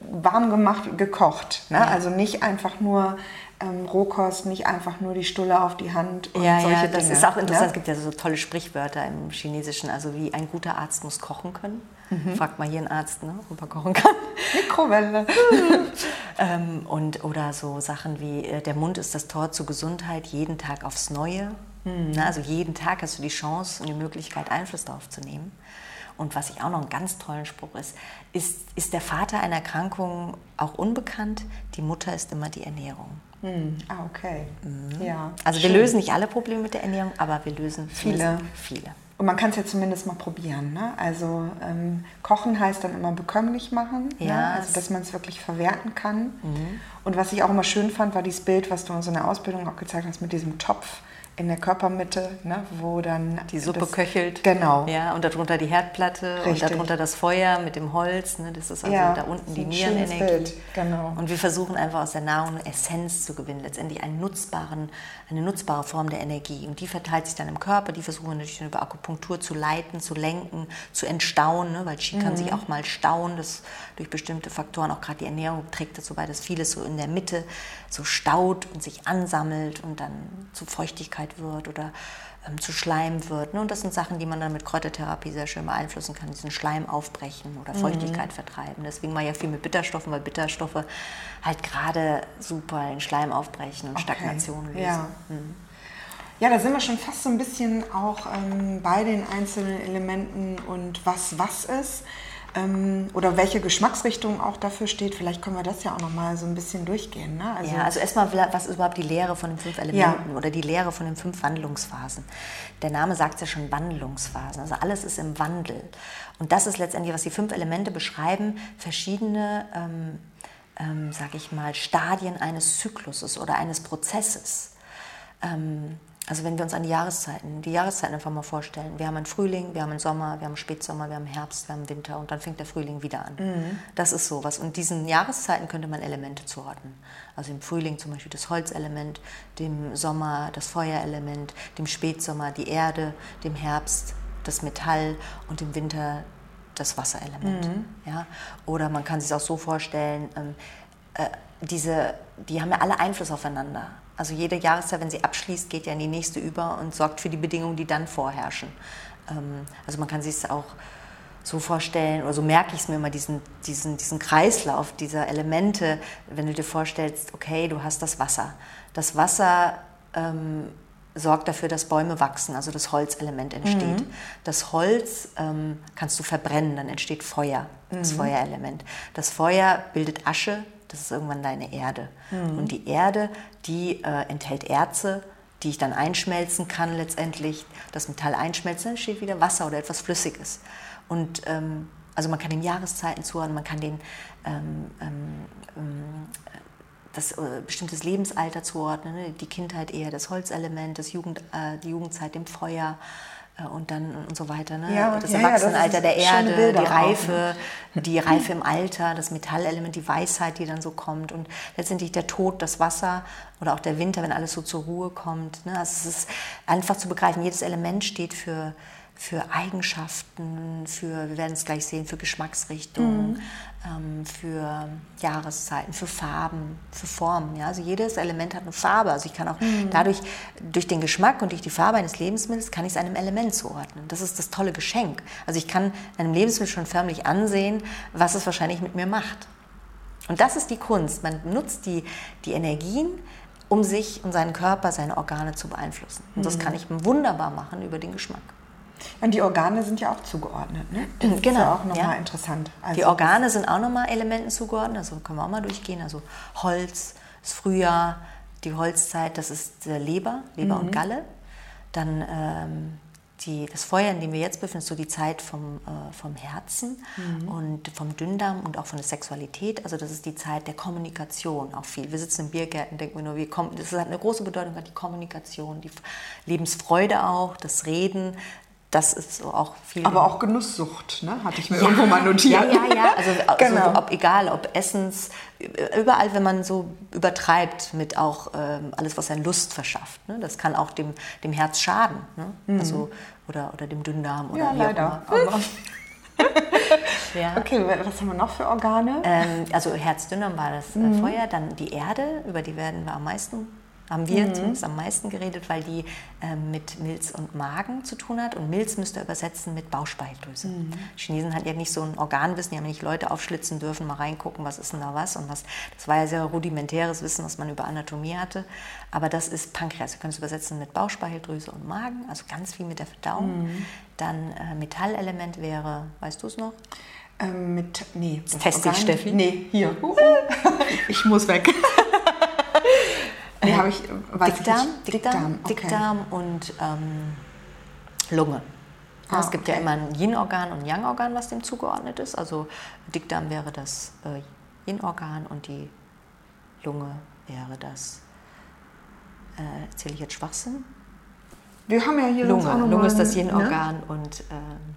warm gemacht, gekocht. Ne? Also nicht einfach nur ähm, Rohkost, nicht einfach nur die Stulle auf die Hand und Ja, solche ja, das Dinge. ist auch interessant. Es Ne? gibt ja so tolle Sprichwörter im Chinesischen, also wie ein guter Arzt muss kochen können. Fragt mal hier einen Arzt, ne, ob er kochen kann. [laughs] Mikrowelle. [laughs] Ähm, und, oder so Sachen wie, äh, der Mund ist das Tor zur Gesundheit, jeden Tag aufs Neue. Na, also jeden Tag hast du die Chance und die Möglichkeit, Einfluss darauf zu nehmen. Und was ich auch noch einen ganz tollen Spruch ist, ist, ist der Vater einer Erkrankung auch unbekannt, die Mutter ist immer die Ernährung. Hm, ah, okay. Ja. Also wir Schön. lösen nicht alle Probleme mit der Ernährung, aber wir lösen Viele. viele. Und man kann es ja zumindest mal probieren. Ne? Also ähm, kochen heißt dann immer bekömmlich machen, ne? Ja, ne? also dass man es wirklich verwerten kann. Und was ich auch immer schön fand, war dieses Bild, was du uns in der Ausbildung auch gezeigt hast, mit diesem Topf in der Körpermitte, ne, wo dann die Suppe das, köchelt. Genau. Ja, und darunter die Herdplatte Richtig. und darunter das Feuer mit dem Holz. Ne, das ist also Ja, da unten die Nierenenergie. Bild, genau. Und wir versuchen einfach aus der Nahrung eine Essenz zu gewinnen, letztendlich einen nutzbaren, eine nutzbare Form der Energie. Und die verteilt sich dann im Körper. Die versuchen wir natürlich über Akupunktur zu leiten, zu lenken, zu entstauen, ne, weil Qi kann Mhm. sich auch mal stauen. Das durch bestimmte Faktoren, auch gerade die Ernährung trägt dazu bei, dass vieles so in der Mitte so staut und sich ansammelt und dann zu Feuchtigkeit wird oder ähm, zu Schleim wird. Ne? Und das sind Sachen, die man dann mit Kräutertherapie sehr schön beeinflussen kann, diesen Schleim aufbrechen oder Feuchtigkeit Mhm. vertreiben. Deswegen mal ja viel mit Bitterstoffen, weil Bitterstoffe halt gerade super den Schleim aufbrechen und Okay, Stagnation lösen. Ja. ja, da sind wir schon fast so ein bisschen auch ähm, bei den einzelnen Elementen und was was ist. Ähm, oder welche Geschmacksrichtung auch dafür steht. Vielleicht können wir das ja auch noch mal so ein bisschen durchgehen. Ne? Also, Ja, also erstmal, was ist überhaupt die Lehre von den fünf Elementen oder die Lehre von den fünf Wandlungsphasen? Der Name sagt ja schon Wandlungsphasen. Also alles ist im Wandel. Und das ist letztendlich, was die fünf Elemente beschreiben, verschiedene, ähm, ähm, sag ich mal, Stadien eines Zykluses oder eines Prozesses. Ähm, also wenn wir uns an die Jahreszeiten, die Jahreszeiten einfach mal vorstellen. Wir haben einen Frühling, wir haben einen Sommer, wir haben einen Spätsommer, wir haben Herbst, wir haben Winter und dann fängt der Frühling wieder an. Das ist sowas. Und diesen Jahreszeiten könnte man Elemente zuordnen. Also im Frühling zum Beispiel das Holzelement, dem Sommer das Feuerelement, dem Spätsommer die Erde, dem Herbst das Metall und im Winter das Wasserelement. Ja? Oder man kann sich es auch so vorstellen, ähm, äh, diese, die haben ja alle Einfluss aufeinander. Also jede Jahreszeit, wenn sie abschließt, geht ja in die nächste über und sorgt für die Bedingungen, die dann vorherrschen. Ähm, also man kann sich es auch so vorstellen, oder so merke ich es mir immer, diesen, diesen, diesen Kreislauf dieser Elemente, wenn du dir vorstellst, okay, du hast das Wasser. Das Wasser ähm, sorgt dafür, dass Bäume wachsen, also das Holzelement entsteht. Das Holz ähm, kannst du verbrennen, dann entsteht Feuer, das Feuerelement. Das Feuer bildet Asche, das ist irgendwann deine Erde. Und die Erde, die äh, enthält Erze, die ich dann einschmelzen kann letztendlich. Das Metall einschmelzen, dann steht wieder Wasser oder etwas Flüssiges. Und ähm, also man kann den Jahreszeiten zuhören, man kann den ähm, ähm, ähm, das äh, bestimmtes Lebensalter zuordnen, ne? die Kindheit eher das Holzelement, das Jugend, äh, die Jugendzeit dem Feuer und dann und so weiter. Ne? Ja, das ja, das Erwachsenenalter ist der Erde, die auch, Reife, die Reife im Alter, das Metallelement, die Weisheit, die dann so kommt und letztendlich der Tod, das Wasser oder auch der Winter, wenn alles so zur Ruhe kommt. Ne? Also es ist einfach zu begreifen, jedes Element steht für für Eigenschaften, für, wir werden es gleich sehen, für Geschmacksrichtungen, ähm, für Jahreszeiten, für Farben, für Formen. Ja? Also jedes Element hat eine Farbe. Also ich kann auch dadurch, durch den Geschmack und durch die Farbe eines Lebensmittels, kann ich es einem Element zuordnen. Das ist das tolle Geschenk. Also ich kann einem Lebensmittel schon förmlich ansehen, was es wahrscheinlich mit mir macht. Und das ist die Kunst. Man nutzt die, die Energien, um sich und seinen Körper, seine Organe zu beeinflussen. Und das kann ich wunderbar machen über den Geschmack. Und die Organe sind ja auch zugeordnet, ne? Das ist Genau, ja auch nochmal ja. interessant. Also, Die Organe sind auch nochmal Elementen zugeordnet, also können wir auch mal durchgehen. Also Holz, das Frühjahr, die Holzzeit, das ist Leber, Leber und Galle. Dann ähm, die, das Feuer, in dem wir jetzt befinden, ist so die Zeit vom, äh, vom Herzen und vom Dünndarm und auch von der Sexualität. Also das ist die Zeit der Kommunikation auch viel. Wir sitzen in Biergärten, denken wir nur, wir kommen, das hat eine große Bedeutung, hat die Kommunikation, die Lebensfreude auch, das Reden. Das ist so auch viel. aber auch Genusssucht, ne? hatte ich mir irgendwo mal notiert. Ja, ja, ja. Also, [laughs] Genau. also ob egal, ob Essens, überall, wenn man so übertreibt mit auch ähm, alles, was einen Lust verschafft. Ne? Das kann auch dem, dem Herz schaden. Ne? Also, oder, oder dem Dünndarm oder Mhm. Ja, wie leider. auch immer. Aber, [laughs] Ja. okay, was haben wir noch für Organe? Ähm, also Herzdünndarm war das äh, Mhm. Feuer, dann die Erde, über die werden wir am meisten, haben Mhm. wir zumindest am meisten geredet, weil die ähm, mit Milz und Magen zu tun hat. Und Milz müsst ihr übersetzen mit Bauchspeicheldrüse. Mhm. Chinesen hatten ja nicht so ein Organwissen, die haben nicht Leute aufschlitzen dürfen, mal reingucken, was ist denn da was und was. Das war ja sehr rudimentäres Wissen, was man über Anatomie hatte. Aber das ist Pankreas. Wir können es übersetzen mit Bauchspeicheldrüse und Magen, also ganz viel mit der Verdauung. Mhm. Dann äh, Metallelement wäre, weißt du es noch? Ähm, mit, nee. test dich, Steffi. Nee, hier. [laughs] ich muss weg. Nee, habe ich, weiß Dickdarm, ich nicht. Dickdarm, okay. Dickdarm und ähm, Lunge. Ja, es gibt ja immer ein Yin-Organ und ein Yang-Organ, was dem zugeordnet ist. Also Dickdarm wäre das äh, Yin-Organ und die Lunge wäre das. Äh, erzähle ich jetzt Schwachsinn? Wir haben ja hier sonst auch Lunge. Lunge ist das ein- Yin-Organ und ähm,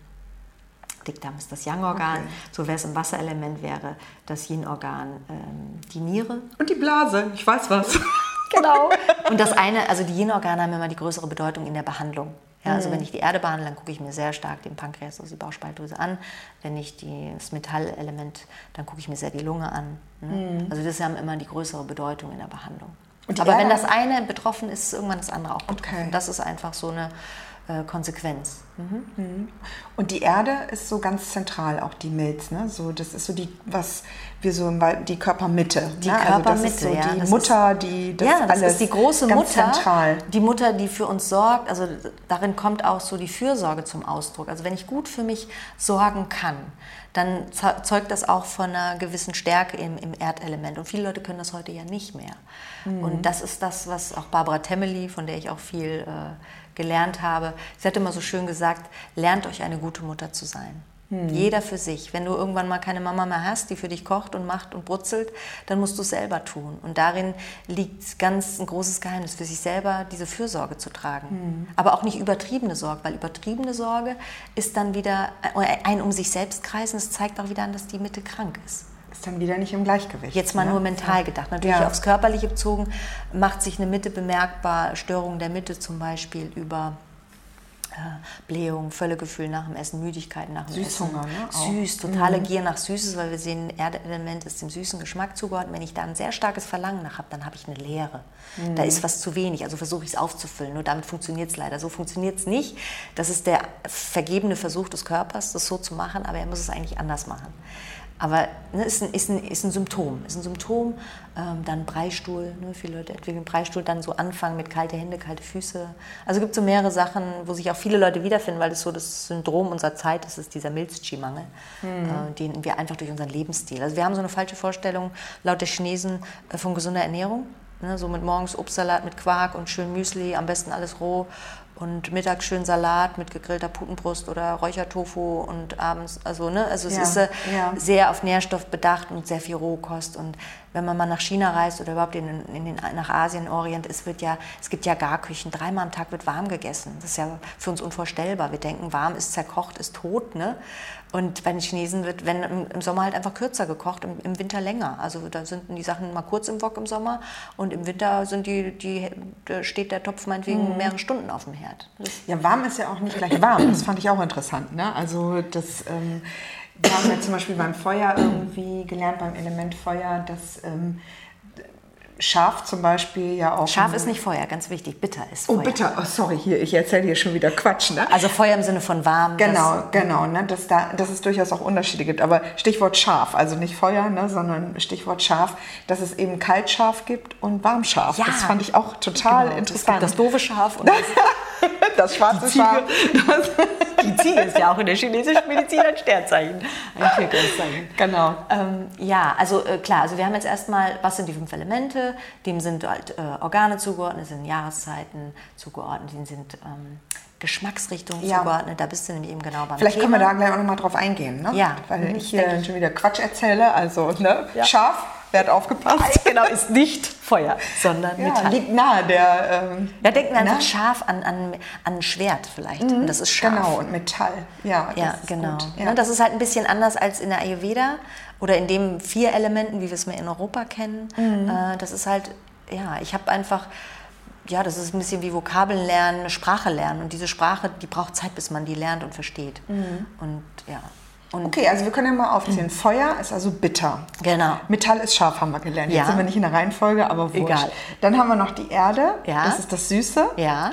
Dickdarm ist das Yang-Organ. Okay. So wäre es im Wasserelement, wäre das Yin-Organ ähm, die Niere. Ne? Und die Blase, ich weiß was. [laughs] Genau. [laughs] Und das eine, also die Yin-Organe haben immer die größere Bedeutung in der Behandlung. Ja, also wenn ich die Erde behandle, dann gucke ich mir sehr stark den Pankreas, also die Bauchspeicheldrüse an. Wenn ich die, das Metallelement, dann gucke ich mir sehr die Lunge an. Ne? Also das haben immer die größere Bedeutung in der Behandlung. Aber wenn Erde- das eine betroffen ist, ist irgendwann das andere auch betroffen. Okay. Das ist einfach so eine äh, Konsequenz. Und die Erde ist so ganz zentral, auch die Milz. Ne? So, das ist so die, was wir so im Wald- die Körpermitte. Die ne? also das ist so Körpermitte, ja, die das Mutter, die das ja, das ist die große Mutter, zentral. die Mutter, die für uns sorgt. Also darin kommt auch so die Fürsorge zum Ausdruck. Also wenn ich gut für mich sorgen kann, dann ze- zeugt das auch von einer gewissen Stärke im, im Erdelement. Und viele Leute können das heute ja nicht mehr. Mhm. Und das ist das, was auch Barbara Temmeli, von der ich auch viel äh, gelernt habe, sie hat immer so schön gesagt, lernt euch eine gute Mutter zu sein. Mhm. Jeder für sich. Wenn du irgendwann mal keine Mama mehr hast, die für dich kocht und macht und brutzelt, dann musst du es selber tun. Und darin liegt ganz ein großes Geheimnis für sich selber, diese Fürsorge zu tragen. Mhm. Aber auch nicht übertriebene Sorge, weil übertriebene Sorge ist dann wieder ein um sich selbst kreisen. Es zeigt auch wieder an, dass die Mitte krank ist. Ist dann wieder nicht im Gleichgewicht. Jetzt mal ne? nur mental gedacht. Natürlich Ja. aufs Körperliche bezogen macht sich eine Mitte bemerkbar. Störungen der Mitte zum Beispiel über äh, Blähung, Völlegefühl nach dem Essen, Müdigkeit nach dem Süßhunger, Essen. ne, auch. Süß, totale Gier nach Süßes, weil wir sehen, Erdelement ist dem süßen Geschmack zugeordnet. Wenn ich da ein sehr starkes Verlangen nach habe, dann habe ich eine Leere. Da ist was zu wenig, also versuche ich es aufzufüllen. Nur damit funktioniert es leider. So funktioniert es nicht. Das ist der vergebene Versuch des Körpers, das so zu machen, aber er muss es eigentlich anders machen. Aber ne, ist, ein, ist, ein, ist ein Symptom. Ist ein Symptom, ähm, dann Breistuhl. Ne, viele Leute entwickeln Breistuhl, dann so anfangen mit kalte Hände, kalte Füße. Also es gibt so mehrere Sachen, wo sich auch viele Leute wiederfinden, weil das so das Syndrom unserer Zeit ist, ist dieser Milz-Qi-Mangel, äh, den wir einfach durch unseren Lebensstil. Also wir haben so eine falsche Vorstellung laut der Chinesen äh, von gesunder Ernährung. Ne, so mit morgens Obstsalat mit Quark und schön Müsli, am besten alles roh. Und mittags schön Salat mit gegrillter Putenbrust oder Räuchertofu und abends, also ne, also es Ja, ist äh, ja. sehr auf Nährstoff bedacht und sehr viel Rohkost. Und wenn man mal nach China reist oder überhaupt in, in den, nach Asien, Orient, es, wird ja, es gibt ja Garküchen. Dreimal am Tag wird warm gegessen. Das ist ja für uns unvorstellbar. Wir denken, warm ist zerkocht, ist tot. Ne? Und bei den Chinesen wird, wenn im, im Sommer halt einfach kürzer gekocht, im, im Winter länger. Also da sind die Sachen mal kurz im Wok im Sommer und im Winter sind die, die, steht der Topf meinetwegen mehrere Stunden auf dem Herd. Das Ja, warm ist ja auch nicht gleich warm. Das fand ich auch interessant. Ne? Also das, ähm, wir haben ja zum Beispiel beim Feuer irgendwie gelernt, beim Element Feuer, dass ähm, Schaf zum Beispiel ja auch... Scharf ist nicht Feuer, ganz wichtig. Bitter ist Oh, Feuer. bitte. Oh, sorry, hier, ich erzähle hier schon wieder Quatsch. Ne? Also Feuer im Sinne von warm. Genau, genau, ne, dass, da, dass es durchaus auch Unterschiede gibt. Aber Stichwort scharf, also nicht Feuer, ne, sondern Stichwort scharf, dass es eben kaltscharf gibt und warmscharf. Ja. Das fand ich auch total Genau, interessant. das doofe Schaf und das, [laughs] [laughs] das schwarze Ziege. Schaf. Das, [laughs] die Ziege ist ja auch in der chinesischen Medizin ein Sternzeichen, ein Tierkreiszeichen. genau. Ähm, ja, also äh, klar, also wir haben jetzt erstmal, was sind die fünf Elemente? Dem sind halt äh, Organe zugeordnet, sind Jahreszeiten zugeordnet, denen sind ähm, Geschmacksrichtungen Ja. zugeordnet. Da bist du nämlich eben genau beim Vielleicht Thema. können wir da gleich auch nochmal drauf eingehen, ne? Ja, Weil mhm, ich hier ich. schon wieder Quatsch erzähle. Also, ne? Ja. Scharf, werd aufgepasst. Genau, ist nicht Feuer, sondern [laughs] Ja, Metall. liegt nahe der. Ähm, Ja, denken wir einfach scharf an, an, an ein Schwert vielleicht. Und das ist scharf. Genau, und Metall. Ja, das Ja, ist genau. Ne, Ja. Das ist halt ein bisschen anders als in der Ayurveda oder in den vier Elementen, wie wir es mehr in Europa kennen. Mhm. Äh, Das ist halt, ja, ich habe einfach, ja, das ist ein bisschen wie Vokabeln lernen, eine Sprache lernen. Und diese Sprache, die braucht Zeit, bis man die lernt und versteht. Und ja. Und Mhm. Okay, also wir können ja mal aufzählen. Feuer ist also bitter. Genau. Metall ist scharf, haben wir gelernt. Jetzt Ja. sind wir nicht in der Reihenfolge, aber wurscht. Egal. Dann haben wir noch die Erde. Ja. Das ist das Süße. Ja.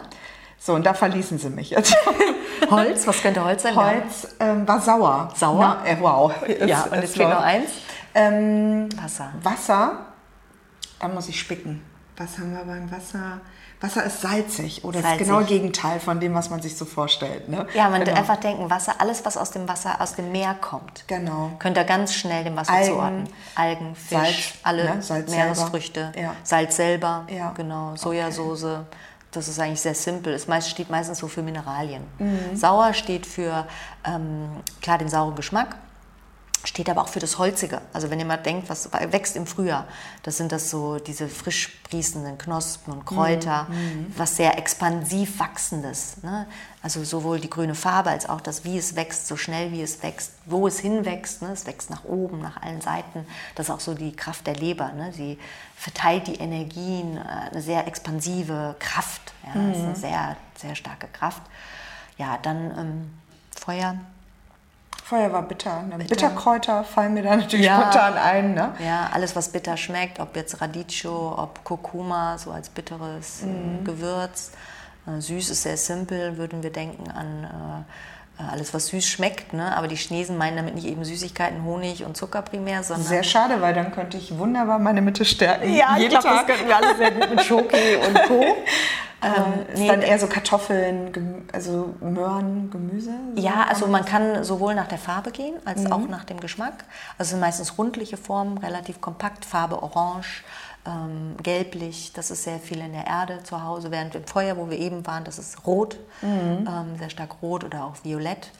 So, und da verließen sie mich jetzt. [laughs] Holz, was könnte Holz sein? Holz ähm, war sauer. Sauer? Na, äh, wow. Ja, Es- und es jetzt fehlt noch eins. Ähm, Wasser. Wasser. Da muss ich spicken. Was haben wir beim Wasser? Wasser ist salzig oder Salzig. ist genau Gegenteil von dem, was man sich so vorstellt. Ne? Ja, man genau. einfach denken, Wasser, alles, was aus dem Wasser, aus dem Meer kommt, Genau. könnt ihr ganz schnell dem Wasser Algen, zuordnen. Algen, Fisch, Salz, alle ne, Salz Meeresfrüchte. Ja. Salz selber, Ja. genau, Sojasauce, Das ist eigentlich sehr simpel. Es meist, steht meistens so für Mineralien. Sauer steht für, ähm, klar, den sauren Geschmack steht aber auch für das Holzige. Also wenn jemand denkt, was wächst im Frühjahr, das sind das so diese frisch sprießenden Knospen und Kräuter, mhm. was sehr expansiv wachsendes. Ne? Also sowohl die grüne Farbe als auch das, wie es wächst, so schnell wie es wächst, wo es hinwächst. Ne? Es wächst nach oben, nach allen Seiten. Das ist auch so die Kraft der Leber. Ne? Sie verteilt die Energien, äh, eine sehr expansive Kraft. Ja? Mhm. Das ist eine sehr, sehr starke Kraft. Ja, dann ähm, Feuer Feuer war bitter. Ne? bitter. Bitterkräuter fallen mir da natürlich ja. spontan ein. Ne? Ja, alles, was bitter schmeckt, ob jetzt Radicchio, ob Kurkuma, so als bitteres mhm. Gewürz. Äh, süß ist sehr simpel, würden wir denken an äh, alles, was süß schmeckt. Ne? Aber die Chinesen meinen damit nicht eben Süßigkeiten, Honig und Zucker primär, sondern... Sehr schade, weil dann könnte ich wunderbar meine Mitte stärken. Ja, Jeden ich glaube, das könnten wir alle sehr gut mit Schoki und Co. [laughs] Ähm, ist nee, dann eher so Kartoffeln, also Möhren, Gemüse? Ja, also man kann sowohl nach der Farbe gehen, als mhm. auch nach dem Geschmack. Also sind meistens rundliche Formen, relativ kompakt, Farbe orange, ähm, gelblich, das ist sehr viel in der Erde zu Hause, während im Feuer, wo wir eben waren, das ist rot, mhm. ähm, sehr stark rot oder auch violett.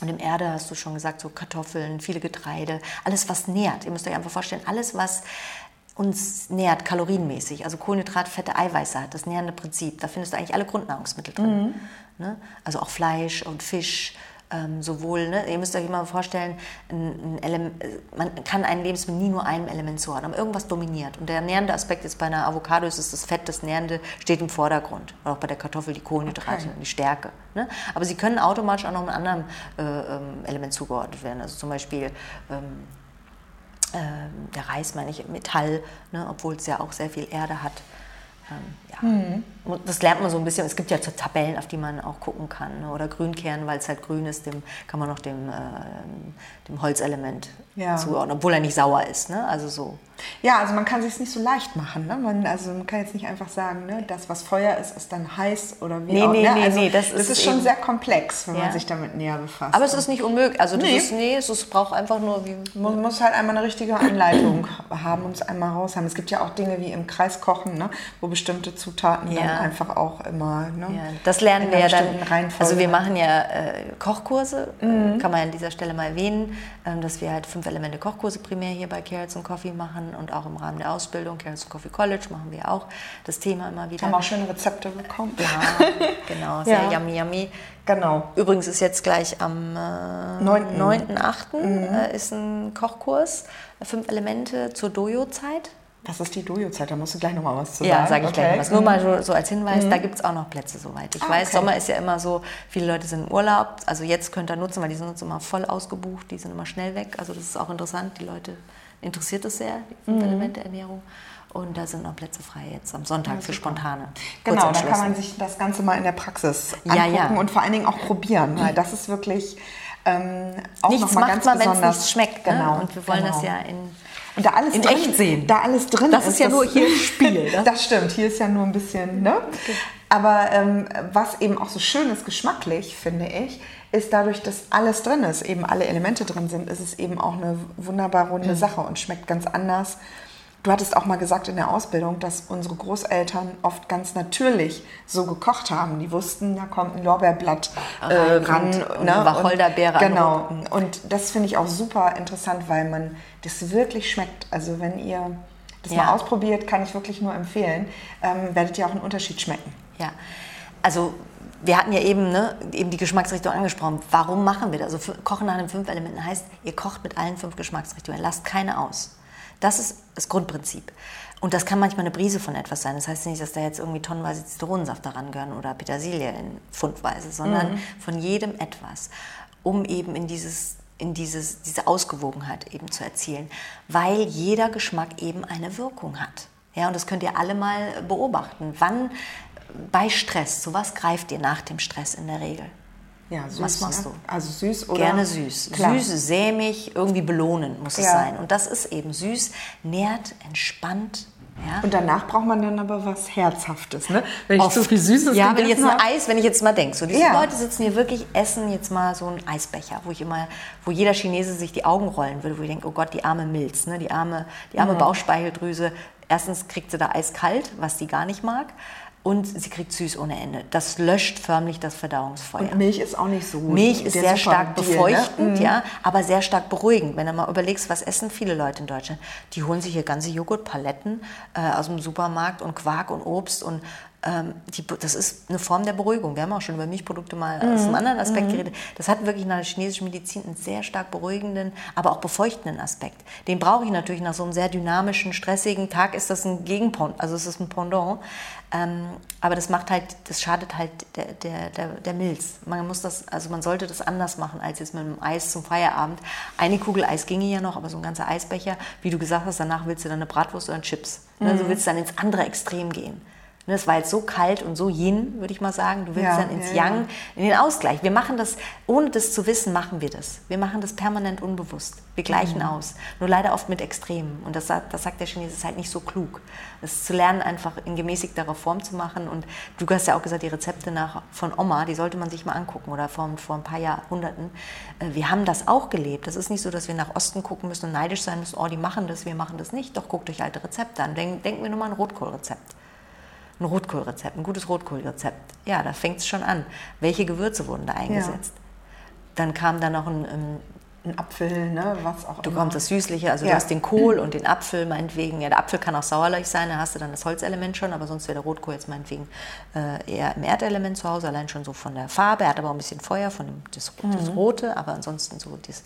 Und im Erde hast du schon gesagt, so Kartoffeln, viele Getreide, alles was nährt. Ihr müsst euch einfach vorstellen, alles was uns nährt, kalorienmäßig. Also Kohlenhydrat, Fette, Eiweiße hat das nährende Prinzip. Da findest du eigentlich alle Grundnahrungsmittel drin. Mhm. Ne? Also auch Fleisch und Fisch. Ähm, sowohl, ne? ihr müsst euch immer vorstellen, ein, ein man kann ein Lebensmittel nie nur einem Element zuordnen, aber irgendwas dominiert. Und der nährende Aspekt ist bei einer Avocado ist es das Fett, das Nährende steht im Vordergrund. Oder auch bei der Kartoffel die Kohlenhydrate, okay. die Stärke. Ne? Aber sie können automatisch auch noch einem anderen äh, ähm, Element zugeordnet werden. Also zum Beispiel ähm, ähm, der Reis meine ich Metall, ne, obwohl es ja auch sehr viel Erde hat. Ja. Mhm. Das lernt man so ein bisschen. Es gibt ja Tabellen, auf die man auch gucken kann. Ne? Oder Grünkern, weil es halt grün ist, dem kann man noch dem, äh, dem Holzelement ja. zuordnen, obwohl er nicht sauer ist. Ne? Also so. Ja, also man kann sich nicht so leicht machen. Ne? Man, also man kann jetzt nicht einfach sagen, ne, das, was Feuer ist, ist dann heiß oder wie nee, auch. Nee, ne? nee, also nee, das, das ist, ist schon sehr komplex, wenn ja. man sich damit näher befasst. Aber es ist nicht unmöglich. Also das nee. ist, nee, es braucht einfach nur... Wie, man muss halt einmal eine richtige Anleitung haben und es einmal raus haben. Es gibt ja auch Dinge wie im Kreis kochen, ne? wo bestimmte Zutaten ja. dann einfach auch immer... Ne? Ja, das lernen wir ja dann. Reihenfolge. Also wir machen ja äh, Kochkurse, mhm. kann man an dieser Stelle mal erwähnen, äh, dass wir halt fünf Elemente Kochkurse primär hier bei Carrots Coffee machen und auch im Rahmen der Ausbildung, Carrots Coffee College, machen wir auch das Thema immer wieder. Haben auch schöne Rezepte bekommen. Ja, [laughs] genau, sehr ja. yummy, yummy. Genau. Übrigens ist jetzt gleich am äh, 9.8. Mhm. Äh, ist ein Kochkurs, fünf Elemente zur Dojo-Zeit. Was ist die Dojo-Zeit? Da musst du gleich nochmal was zu sagen. Ja, sage ich okay. gleich was. Nur mal so, so als Hinweis, mhm. da gibt es auch noch Plätze soweit. Ich ah, weiß, okay. Sommer ist ja immer so, viele Leute sind im Urlaub. Also jetzt könnt ihr nutzen, weil die sind uns immer voll ausgebucht, die sind immer schnell weg. Also das ist auch interessant, die Leute interessiert es sehr, die fünf mhm. Elemente Ernährung. Und da sind noch Plätze frei jetzt am Sonntag ja, für spontane. Genau, da kann man sich das Ganze mal in der Praxis angucken ja, ja. und vor allen Dingen auch probieren, weil das ist wirklich ähm, auch nichts noch mal ganz man, wenn es nicht schmeckt. Ne? Genau. Und wir wollen genau. das ja in und da alles in drin, echt sehen. Da alles drin das ist. Das ist ja nur hier Spiel. [laughs] Ne? das stimmt, hier ist ja nur ein bisschen, ne? Okay. Aber ähm, was eben auch so schön ist, geschmacklich, finde ich, ist dadurch, dass alles drin ist, eben alle Elemente drin sind, ist es eben auch eine wunderbar runde mhm. Sache und schmeckt ganz anders. Du hattest auch mal gesagt in der Ausbildung, dass unsere Großeltern oft ganz natürlich so gekocht haben. Die wussten, da kommt ein Lorbeerblatt äh, ran. Und, ne? Wacholderbeere. Genau. Und das finde ich auch super interessant, weil man das wirklich schmeckt. Also wenn ihr das ja. mal ausprobiert, kann ich wirklich nur empfehlen, ähm, werdet ihr auch einen Unterschied schmecken. Ja, also wir hatten ja eben, ne, eben die Geschmacksrichtung angesprochen. Warum machen wir das? Also Kochen nach den fünf Elementen heißt, ihr kocht mit allen fünf Geschmacksrichtungen, lasst keine aus. Das ist das Grundprinzip. Und das kann manchmal eine Brise von etwas sein. Das heißt nicht, dass da jetzt irgendwie tonnenweise Zitronensaft daran gehören oder Petersilie in Pfundweise, sondern mhm. von jedem etwas, um eben in dieses in dieses, diese Ausgewogenheit eben zu erzielen, weil jeder Geschmack eben eine Wirkung hat. Ja, und das könnt ihr alle mal beobachten. Wann bei Stress, zu was greift ihr nach dem Stress in der Regel? Ja, süß. Was machst ne? du? Also süß oder? Gerne süß. Klar. Süß, sämig, irgendwie belohnen muss es ja. sein. Und das ist eben süß, nährt, entspannt. Ja. Und danach braucht man dann aber was Herzhaftes, ne? Wenn ich Oft. zu viel Süßes Ja, wenn ich jetzt ein Eis, wenn ich jetzt mal denke, so diese ja. Leute sitzen hier wirklich, essen jetzt mal so einen Eisbecher, wo ich immer, wo jeder Chinese sich die Augen rollen würde, wo ich denke, oh Gott, die arme Milz, ne? die arme, die arme mhm. Bauchspeicheldrüse. Erstens kriegt sie da eiskalt, was sie gar nicht mag. Und sie kriegt süß ohne Ende. Das löscht förmlich das Verdauungsfeuer. Und Milch ist auch nicht so gut. Milch ist Der sehr stark Deal, befeuchtend, ne? ja, aber sehr stark beruhigend. Wenn du mal überlegst, was essen viele Leute in Deutschland? Die holen sich hier ganze Joghurtpaletten äh, aus dem Supermarkt und Quark und Obst und ähm, die, das ist eine Form der Beruhigung. Wir haben auch schon über Milchprodukte mal aus Mhm. einem anderen Aspekt geredet. Das hat wirklich nach der chinesischen Medizin einen sehr stark beruhigenden, aber auch befeuchtenden Aspekt. Den brauche ich natürlich nach so einem sehr dynamischen, stressigen Tag. Ist das ein Gegenpendant, also es ist ein Pendant. Ähm, aber das macht halt, das schadet halt der, der, der, der Milz. Man muss das, also man sollte das anders machen als jetzt mit einem Eis zum Feierabend. Eine Kugel Eis ginge ja noch, aber so ein ganzer Eisbecher, wie du gesagt hast, danach willst du dann eine Bratwurst oder einen Chips. Ne? Du willst dann ins andere Extrem gehen. Ne, Es war jetzt so kalt und so yin, würde ich mal sagen. Du willst Ja, dann ins ja, Yang, in den Ausgleich. Wir machen das, ohne das zu wissen, machen wir das. Wir machen das permanent unbewusst. Wir gleichen Mhm. aus. Nur leider oft mit Extremen. Und das, sagt- das sagt der Chinese, ist halt nicht so klug. Das zu lernen, einfach in gemäßigterer Form zu machen. Und du hast ja auch gesagt, die Rezepte nach, von Oma, die sollte man sich mal angucken. Oder vor, vor ein paar Jahrhunderten. Äh, Wir haben das auch gelebt. Das ist nicht so, dass wir nach Osten gucken müssen und neidisch sein müssen. Oh, die machen das, wir machen das nicht. Doch guckt euch alte Rezepte an. Denk, denken wir nur mal an ein Rotkohlrezept ein Rotkohlrezept, ein gutes Rotkohlrezept. Ja, da fängt es schon an. Welche Gewürze wurden da eingesetzt? Dann kam da noch ein, ähm, Ein Apfel, ne, was auch du immer. kommst das Süßliche, also Ja. du hast den Kohl und den Apfel meinetwegen. Ja, der Apfel kann auch sauerlich sein, da hast du dann das Holzelement schon, aber sonst wäre der Rotkohl jetzt meinetwegen äh, eher im Erdelement zu Hause, allein schon so von der Farbe. Er hat aber auch ein bisschen Feuer von dem das, das Mhm. Rote, aber ansonsten so das,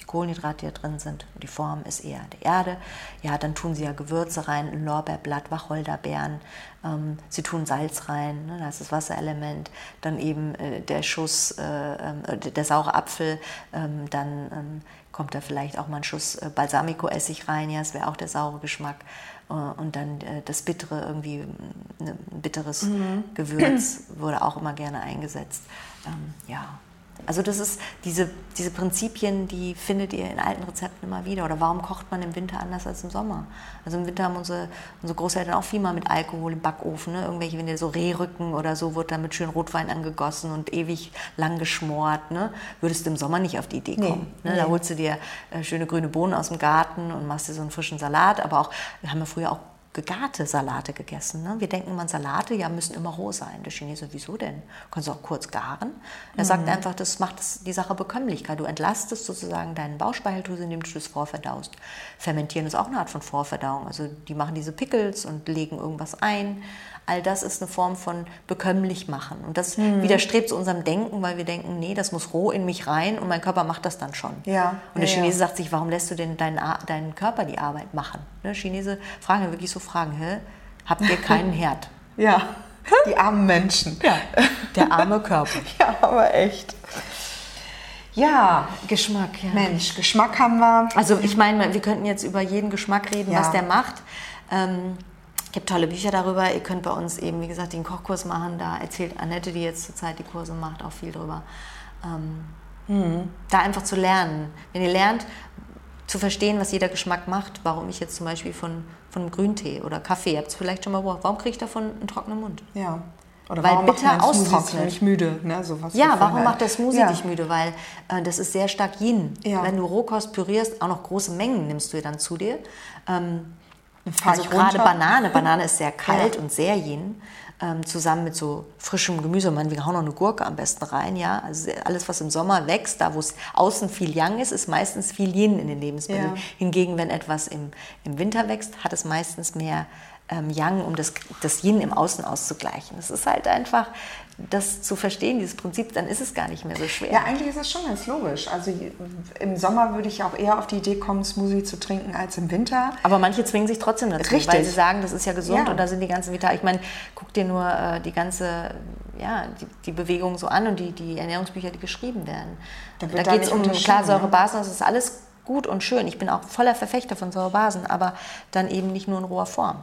die Kohlenhydrate, die da drin sind. Die Form ist eher die Erde. Ja, dann tun sie ja Gewürze rein, Lorbeerblatt, Wacholderbeeren. Ähm, sie tun Salz rein, ne, da ist das Wasserelement. Dann eben äh, der Schuss, äh, äh, der saure Apfel. Ähm, dann ähm, kommt da vielleicht auch mal ein Schuss äh, Balsamico-Essig rein. Ja, das wäre auch der saure Geschmack. Äh, und dann das Bittere, irgendwie ne, ein bitteres Gewürz wurde auch immer gerne eingesetzt. Ähm, ja. Also das ist diese, diese Prinzipien, die findet ihr in alten Rezepten immer wieder. Oder warum kocht man im Winter anders als im Sommer? Also im Winter haben unsere, unsere Großeltern auch viel mal mit Alkohol im Backofen. Ne? Irgendwelche, wenn ihr so Rehrücken oder so, wird dann mit schön Rotwein angegossen und ewig lang geschmort. Ne? Würdest du im Sommer nicht auf die Idee Nee, kommen. Ne? nee. Da holst du dir äh, schöne grüne Bohnen aus dem Garten und machst dir so einen frischen Salat. Aber auch, wir haben ja früher auch gegarte Salate gegessen. Ne? Wir denken immer, Salate ja, müssen immer roh sein. Der Chinese, wieso denn? Kannst du auch kurz garen. Er Mhm. sagt einfach, das macht das, die Sache Bekömmlichkeit. Du entlastest sozusagen deinen Bauchspeicheldrüse, indem du das vorverdaust. Fermentieren ist auch eine Art von Vorverdauung. Also die machen diese Pickles und legen irgendwas ein. All das ist eine Form von bekömmlich machen. Und das Mhm. widerstrebt zu unserem Denken, weil wir denken, nee, das muss roh in mich rein und mein Körper macht das dann schon. Ja, Und der ja, Chinese ja. sagt sich, warum lässt du denn deinen, deinen Körper die Arbeit machen? Ne, Chinese fragen ja wirklich so Fragen, hä? Habt ihr keinen [laughs] Herd? Ja, die armen Menschen. Ja, der arme Körper. [laughs] Ja, aber echt. Ja, Geschmack, ja. Mensch, Geschmack haben wir. Also ich meine, wir könnten jetzt über jeden Geschmack reden, Ja. was der macht. Ähm, gibt tolle Bücher darüber. Ihr könnt bei uns eben, wie gesagt, den Kochkurs machen. Da erzählt Annette, die jetzt zurzeit die Kurse macht, auch viel drüber. Ähm, Mhm. Da einfach zu lernen. Wenn ihr lernt, zu verstehen, was jeder Geschmack macht, warum ich jetzt zum Beispiel von, von Grüntee oder Kaffee, ihr habt es vielleicht schon mal beobachtet, warum kriege ich davon einen trockenen Mund? Ja. Oder Weil warum bitter macht Smoothie austrocknet. mich müde? Ne? So was Ja, warum vorher- macht der Smoothie ja. dich müde? Weil äh, das ist sehr stark Yin. Ja. Wenn du Rohkost pürierst, auch noch große Mengen nimmst du dann zu dir. Ähm, also gerade runter. Banane. Banane ist sehr [laughs] kalt Ja. und sehr Yin. Ähm, zusammen mit so frischem Gemüse. Man, wir hauen noch eine Gurke am besten rein, ja. Also alles, was im Sommer wächst, da wo es außen viel Yang ist, ist meistens viel Yin in den Lebensmitteln. Ja. Hingegen, wenn etwas im, im Winter wächst, hat es meistens mehr ähm, Yang, um das, das Yin im Außen auszugleichen. Das ist halt einfach, das zu verstehen, dieses Prinzip, dann ist es gar nicht mehr so schwer. Ja, eigentlich ist das schon ganz logisch. Also im Sommer würde ich auch eher auf die Idee kommen, Smoothie zu trinken als im Winter. Aber manche zwingen sich trotzdem dazu, Richtig. weil sie sagen, das ist ja gesund Ja. und da sind die ganzen Vital. Ich meine, guck dir nur äh, die ganze, ja, die, die Bewegung so an und die, die Ernährungsbücher, die geschrieben werden. Da Da, geht es um unterschieden, klar ne? Säurebasen, das ist alles gut und schön. Ich bin auch voller Verfechter von Säurebasen, aber dann eben nicht nur in roher Form.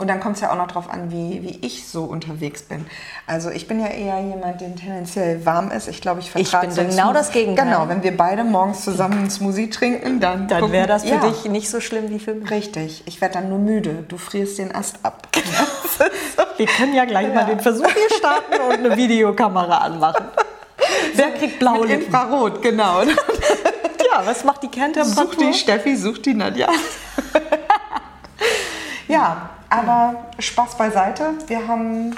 Und dann kommt es ja auch noch darauf an, wie, wie ich so unterwegs bin. Also ich bin ja eher jemand, der tendenziell warm ist. Ich glaube, ich vertrage bin so genau das Gegenteil. Genau, wenn wir beide morgens zusammen einen Smoothie trinken, dann... Dann wäre das für ja, dich nicht so schlimm wie für mich. Richtig, ich werde dann nur müde. Du frierst den Ast ab. [laughs] Wir können ja gleich mal den Versuch hier starten und eine Videokamera anmachen. [laughs] Wer kriegt blaue Mit Lippen? Infrarot, genau. [laughs] Ja, was macht die Such Kerntemperatur? die Steffi, such die Nadja. ja, Aber Spaß beiseite. Wir haben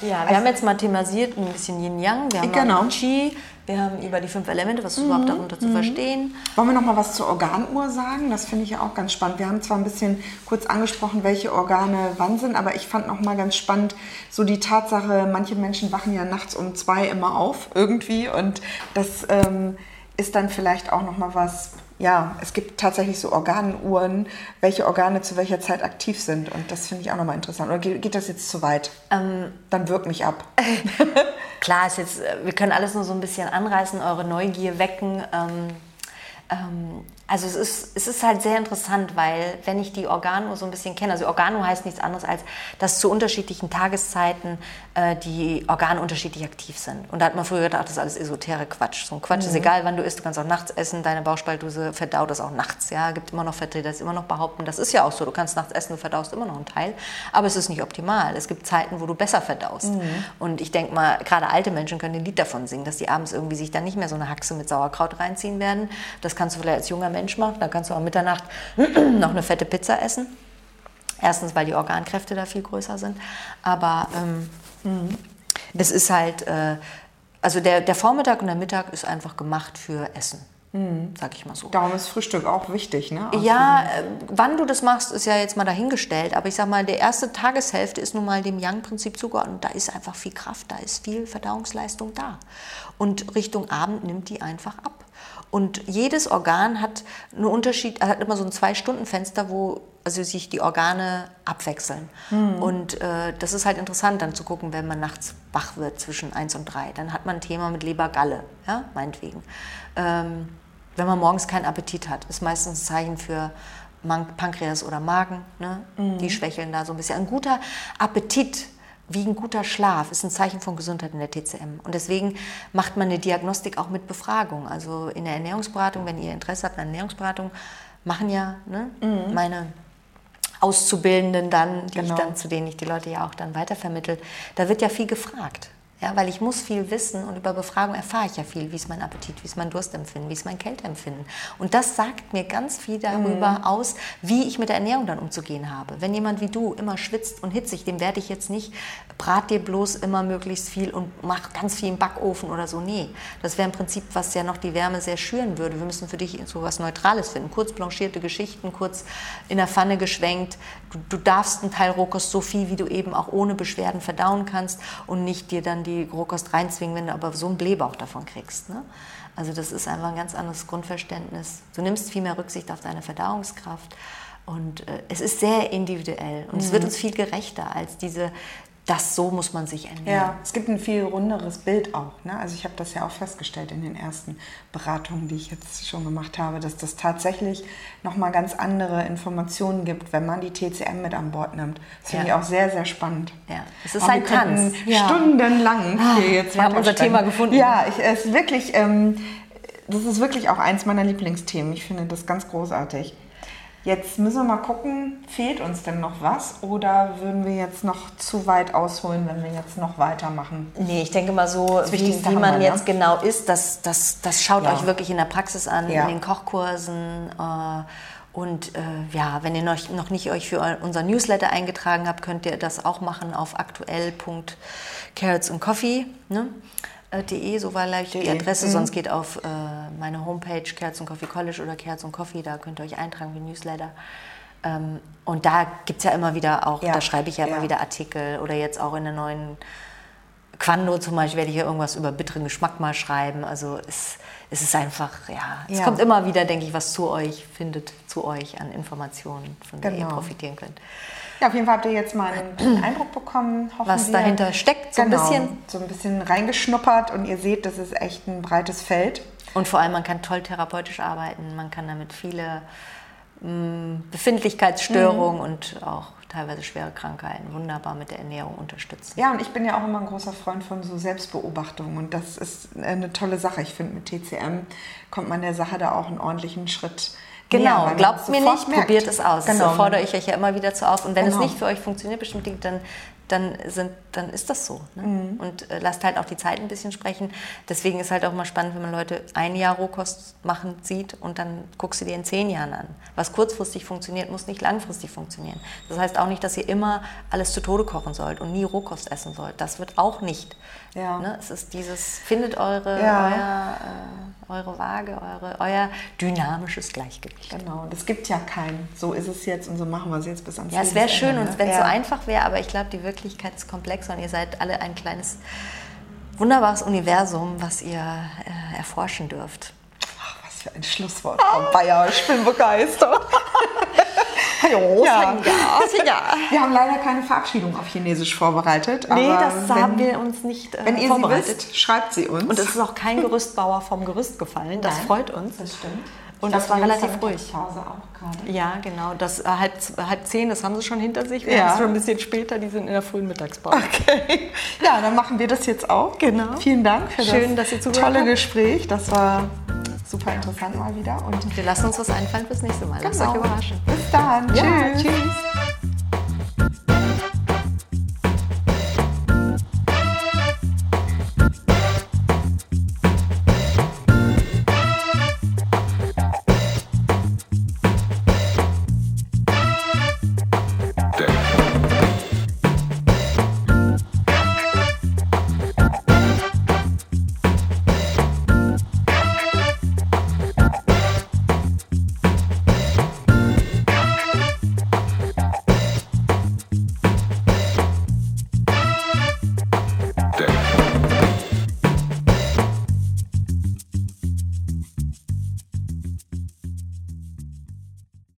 ja, wir also, haben jetzt mal thematisiert ein bisschen Yin-Yang, wir haben genau. Qi, wir haben über die fünf Elemente, was ist mhm. überhaupt darunter zu mhm. verstehen. Wollen wir noch mal was zur Organuhr sagen? Das finde ich ja auch ganz spannend. Wir haben zwar ein bisschen kurz angesprochen, welche Organe wann sind, aber ich fand noch mal ganz spannend so die Tatsache, manche Menschen wachen ja nachts um zwei immer auf irgendwie und das ähm, ist dann vielleicht auch noch mal was ja, es gibt tatsächlich so Organuhren, welche Organe zu welcher Zeit aktiv sind. Und das finde ich auch nochmal interessant. Oder geht, geht, das jetzt zu weit? Ähm, Dann wirkt mich ab. [laughs] Klar, ist jetzt, wir können alles nur so ein bisschen anreißen, eure Neugier wecken. Ähm, also es ist, es ist halt sehr interessant, weil wenn ich die Organo so ein bisschen kenne, also Organo heißt nichts anderes als, dass zu unterschiedlichen Tageszeiten äh, die Organe unterschiedlich aktiv sind. Und da hat man früher gedacht, das ist alles esotere Quatsch. So ein Quatsch mhm. ist egal, wann du isst, du kannst auch nachts essen, deine Bauchspeicheldrüse verdaut das auch nachts. Ja, gibt immer noch Vertreter, die immer noch behaupten, das ist ja auch so, du kannst nachts essen, du verdaust immer noch einen Teil, aber es ist nicht optimal. Es gibt Zeiten, wo du besser verdaust. Mhm. Und ich denke mal, gerade alte Menschen können ein Lied davon singen, dass die abends irgendwie sich dann nicht mehr so eine Haxe mit Sauerkraut reinziehen werden. Das kannst du vielleicht als junger Mensch machen, dann kannst du am Mitternacht [clears throat] noch eine fette Pizza essen. Erstens, weil die Organkräfte da viel größer sind, aber ähm, mhm. es ist halt, äh, also der, der Vormittag und der Mittag ist einfach gemacht für Essen. Mhm. Sag ich mal so. Darum ist Frühstück auch wichtig, ne? Aus ja, äh, wann du das machst, ist ja jetzt mal dahingestellt. Aber ich sag mal, die erste Tageshälfte ist nun mal dem Yang-Prinzip zugeordnet. Da ist einfach viel Kraft, da ist viel Verdauungsleistung da. Und Richtung Abend nimmt die einfach ab. Und jedes Organ hat einen Unterschied, hat immer so ein Zwei-Stunden-Fenster, wo also sich die Organe abwechseln. Mhm. Und äh, das ist halt interessant dann zu gucken, wenn man nachts wach wird zwischen 1 und 3. Dann hat man ein Thema mit Leber-Galle, ja, meinetwegen. Ähm, wenn man morgens keinen Appetit hat, ist meistens ein Zeichen für Pankreas oder Magen. Ne? Mhm. Die schwächeln da so ein bisschen. Ein guter Appetit wie ein guter Schlaf ist ein Zeichen von Gesundheit in der TCM. Und deswegen macht man eine Diagnostik auch mit Befragung. Also in der Ernährungsberatung, wenn ihr Interesse habt an Ernährungsberatung, machen ja ne, mhm. meine Auszubildenden dann, die genau. ich dann, zu denen ich die Leute ja auch dann weitervermittel, da wird ja viel gefragt. Ja, weil ich muss viel wissen und über Befragung erfahre ich ja viel. Wie ist mein Appetit, wie ist mein Durstempfinden, wie ist mein Kälteempfinden. Und das sagt mir ganz viel darüber mhm. aus, wie ich mit der Ernährung dann umzugehen habe. Wenn jemand wie du immer schwitzt und hitzig, dem werde ich jetzt nicht, brat dir bloß immer möglichst viel und mach ganz viel im Backofen oder so. Nee, das wäre im Prinzip, was ja noch die Wärme sehr schüren würde. Wir müssen für dich so was Neutrales finden. Kurz blanchierte Geschichten, kurz in der Pfanne geschwenkt. Du, du darfst einen Teil Rohkost so viel, wie du eben auch ohne Beschwerden verdauen kannst und nicht dir dann die Rohkost reinzwingen, wenn du aber so einen Blähbauch davon kriegst. Ne? Also das ist einfach ein ganz anderes Grundverständnis. Du nimmst viel mehr Rücksicht auf deine Verdauungskraft und äh, es ist sehr individuell und mhm. es wird uns viel gerechter als diese das so muss man sich ernähren. Ja, es gibt ein viel runderes Bild auch. Ne? Also ich habe das ja auch festgestellt in den ersten Beratungen, die ich jetzt schon gemacht habe, dass das tatsächlich nochmal ganz andere Informationen gibt, wenn man die TCM mit an Bord nimmt. Das finde ja. ich auch sehr, sehr spannend. Ja, es ist Aber ein Tanz. Ja. Stundenlang ah, hier jetzt Wir haben unser Thema gefunden. Ja, ich, es ist wirklich, ähm, das ist wirklich auch eins meiner Lieblingsthemen. Ich finde das ganz großartig. Jetzt müssen wir mal gucken, fehlt uns denn noch was oder würden wir jetzt noch zu weit ausholen, wenn wir jetzt noch weitermachen? Nee, ich denke mal so, wie, wie man wir, jetzt ne? genau ist, das, das, das schaut ja. euch wirklich in der Praxis an, ja. in den Kochkursen. Äh, und äh, ja, wenn ihr noch, noch nicht euch für unser Newsletter eingetragen habt, könnt ihr das auch machen auf aktuell.carrots und Coffee. Ne? De, so war gleich die Adresse, mhm. sonst geht auf äh, meine Homepage Kerz und Coffee College oder Kerz und Coffee, da könnt ihr euch eintragen wie Newsletter. Ähm, und da gibt es ja immer wieder auch, ja. da schreibe ich ja, ja, immer wieder Artikel oder jetzt auch in der neuen Quando zum Beispiel werde ich hier irgendwas über bitteren Geschmack mal schreiben. Also es, es ist einfach, ja, es ja. kommt immer wieder, denke ich, was zu euch findet, zu euch an Informationen, von genau. der ihr profitieren könnt. Ja, auf jeden Fall habt ihr jetzt mal einen [clears throat] Eindruck bekommen, was dahinter steckt, so genau, ein bisschen. So ein bisschen reingeschnuppert und ihr seht, das ist echt ein breites Feld. Und vor allem, man kann toll therapeutisch arbeiten, man kann damit viele mh, mm, Befindlichkeitsstörungen mhm. und auch teilweise schwere Krankheiten wunderbar mit der Ernährung unterstützen. Ja, und ich bin ja auch immer ein großer Freund von so Selbstbeobachtung und das ist eine tolle Sache. Ich finde, mit TCM kommt man der Sache da auch einen ordentlichen Schritt Genau, glaubt mir nicht, merkt. probiert es aus. Genau. Das fordere ich euch ja immer wieder zu auf. Und wenn genau. es nicht für euch funktioniert, bestimmte Dinge, dann dann, sind, dann ist das so. Ne? Mhm. Und äh, lasst halt auch die Zeit ein bisschen sprechen. Deswegen ist halt auch immer spannend, wenn man Leute ein Jahr Rohkost machen sieht und dann guckst du dir in zehn Jahren an. Was kurzfristig funktioniert, muss nicht langfristig funktionieren. Das heißt auch nicht, dass ihr immer alles zu Tode kochen sollt und nie Rohkost essen sollt. Das wird auch nicht. Ja. Ne? Es ist dieses, findet eure, ja. euer, äh, eure Waage, eure, euer dynamisches Gleichgewicht. Genau, das gibt ja keinen. So ist es jetzt und so machen wir es jetzt bis ans Ja, es wäre schön, ne? wenn es ja. so einfach wäre, aber ich glaube, die Wirklichkeit ist komplex und ihr seid alle ein kleines, wunderbares Universum, was ihr äh, erforschen dürft. Ach, was für ein Schlusswort, Frau Bayer. Ich bin begeistert. [laughs] Hallo, ja. ja. [laughs] Wir haben leider keine Verabschiedung auf Chinesisch vorbereitet. Nee, das wenn, haben wir uns nicht äh, Wenn ihr sie wisst, schreibt sie uns. Und es ist auch kein Gerüstbauer vom Gerüst gefallen. Das Nein, freut uns. Das stimmt. Und das war relativ ruhig. Pause auch gerade. Ja, genau. Das äh, halb, halb zehn, das haben sie schon hinter sich. Wir ja. haben es schon ein bisschen später, die sind in der frühen Mittagspause. Okay. Ja, dann machen wir das jetzt auch. Genau. Vielen Dank für Schön, das dass ihr tolle habt. Gespräch. Das war super interessant mal wieder. Und wir lassen uns was einfallen fürs nächste Mal. Genau. Lasst euch überraschen. Bis dann. Ja, tschüss. tschüss.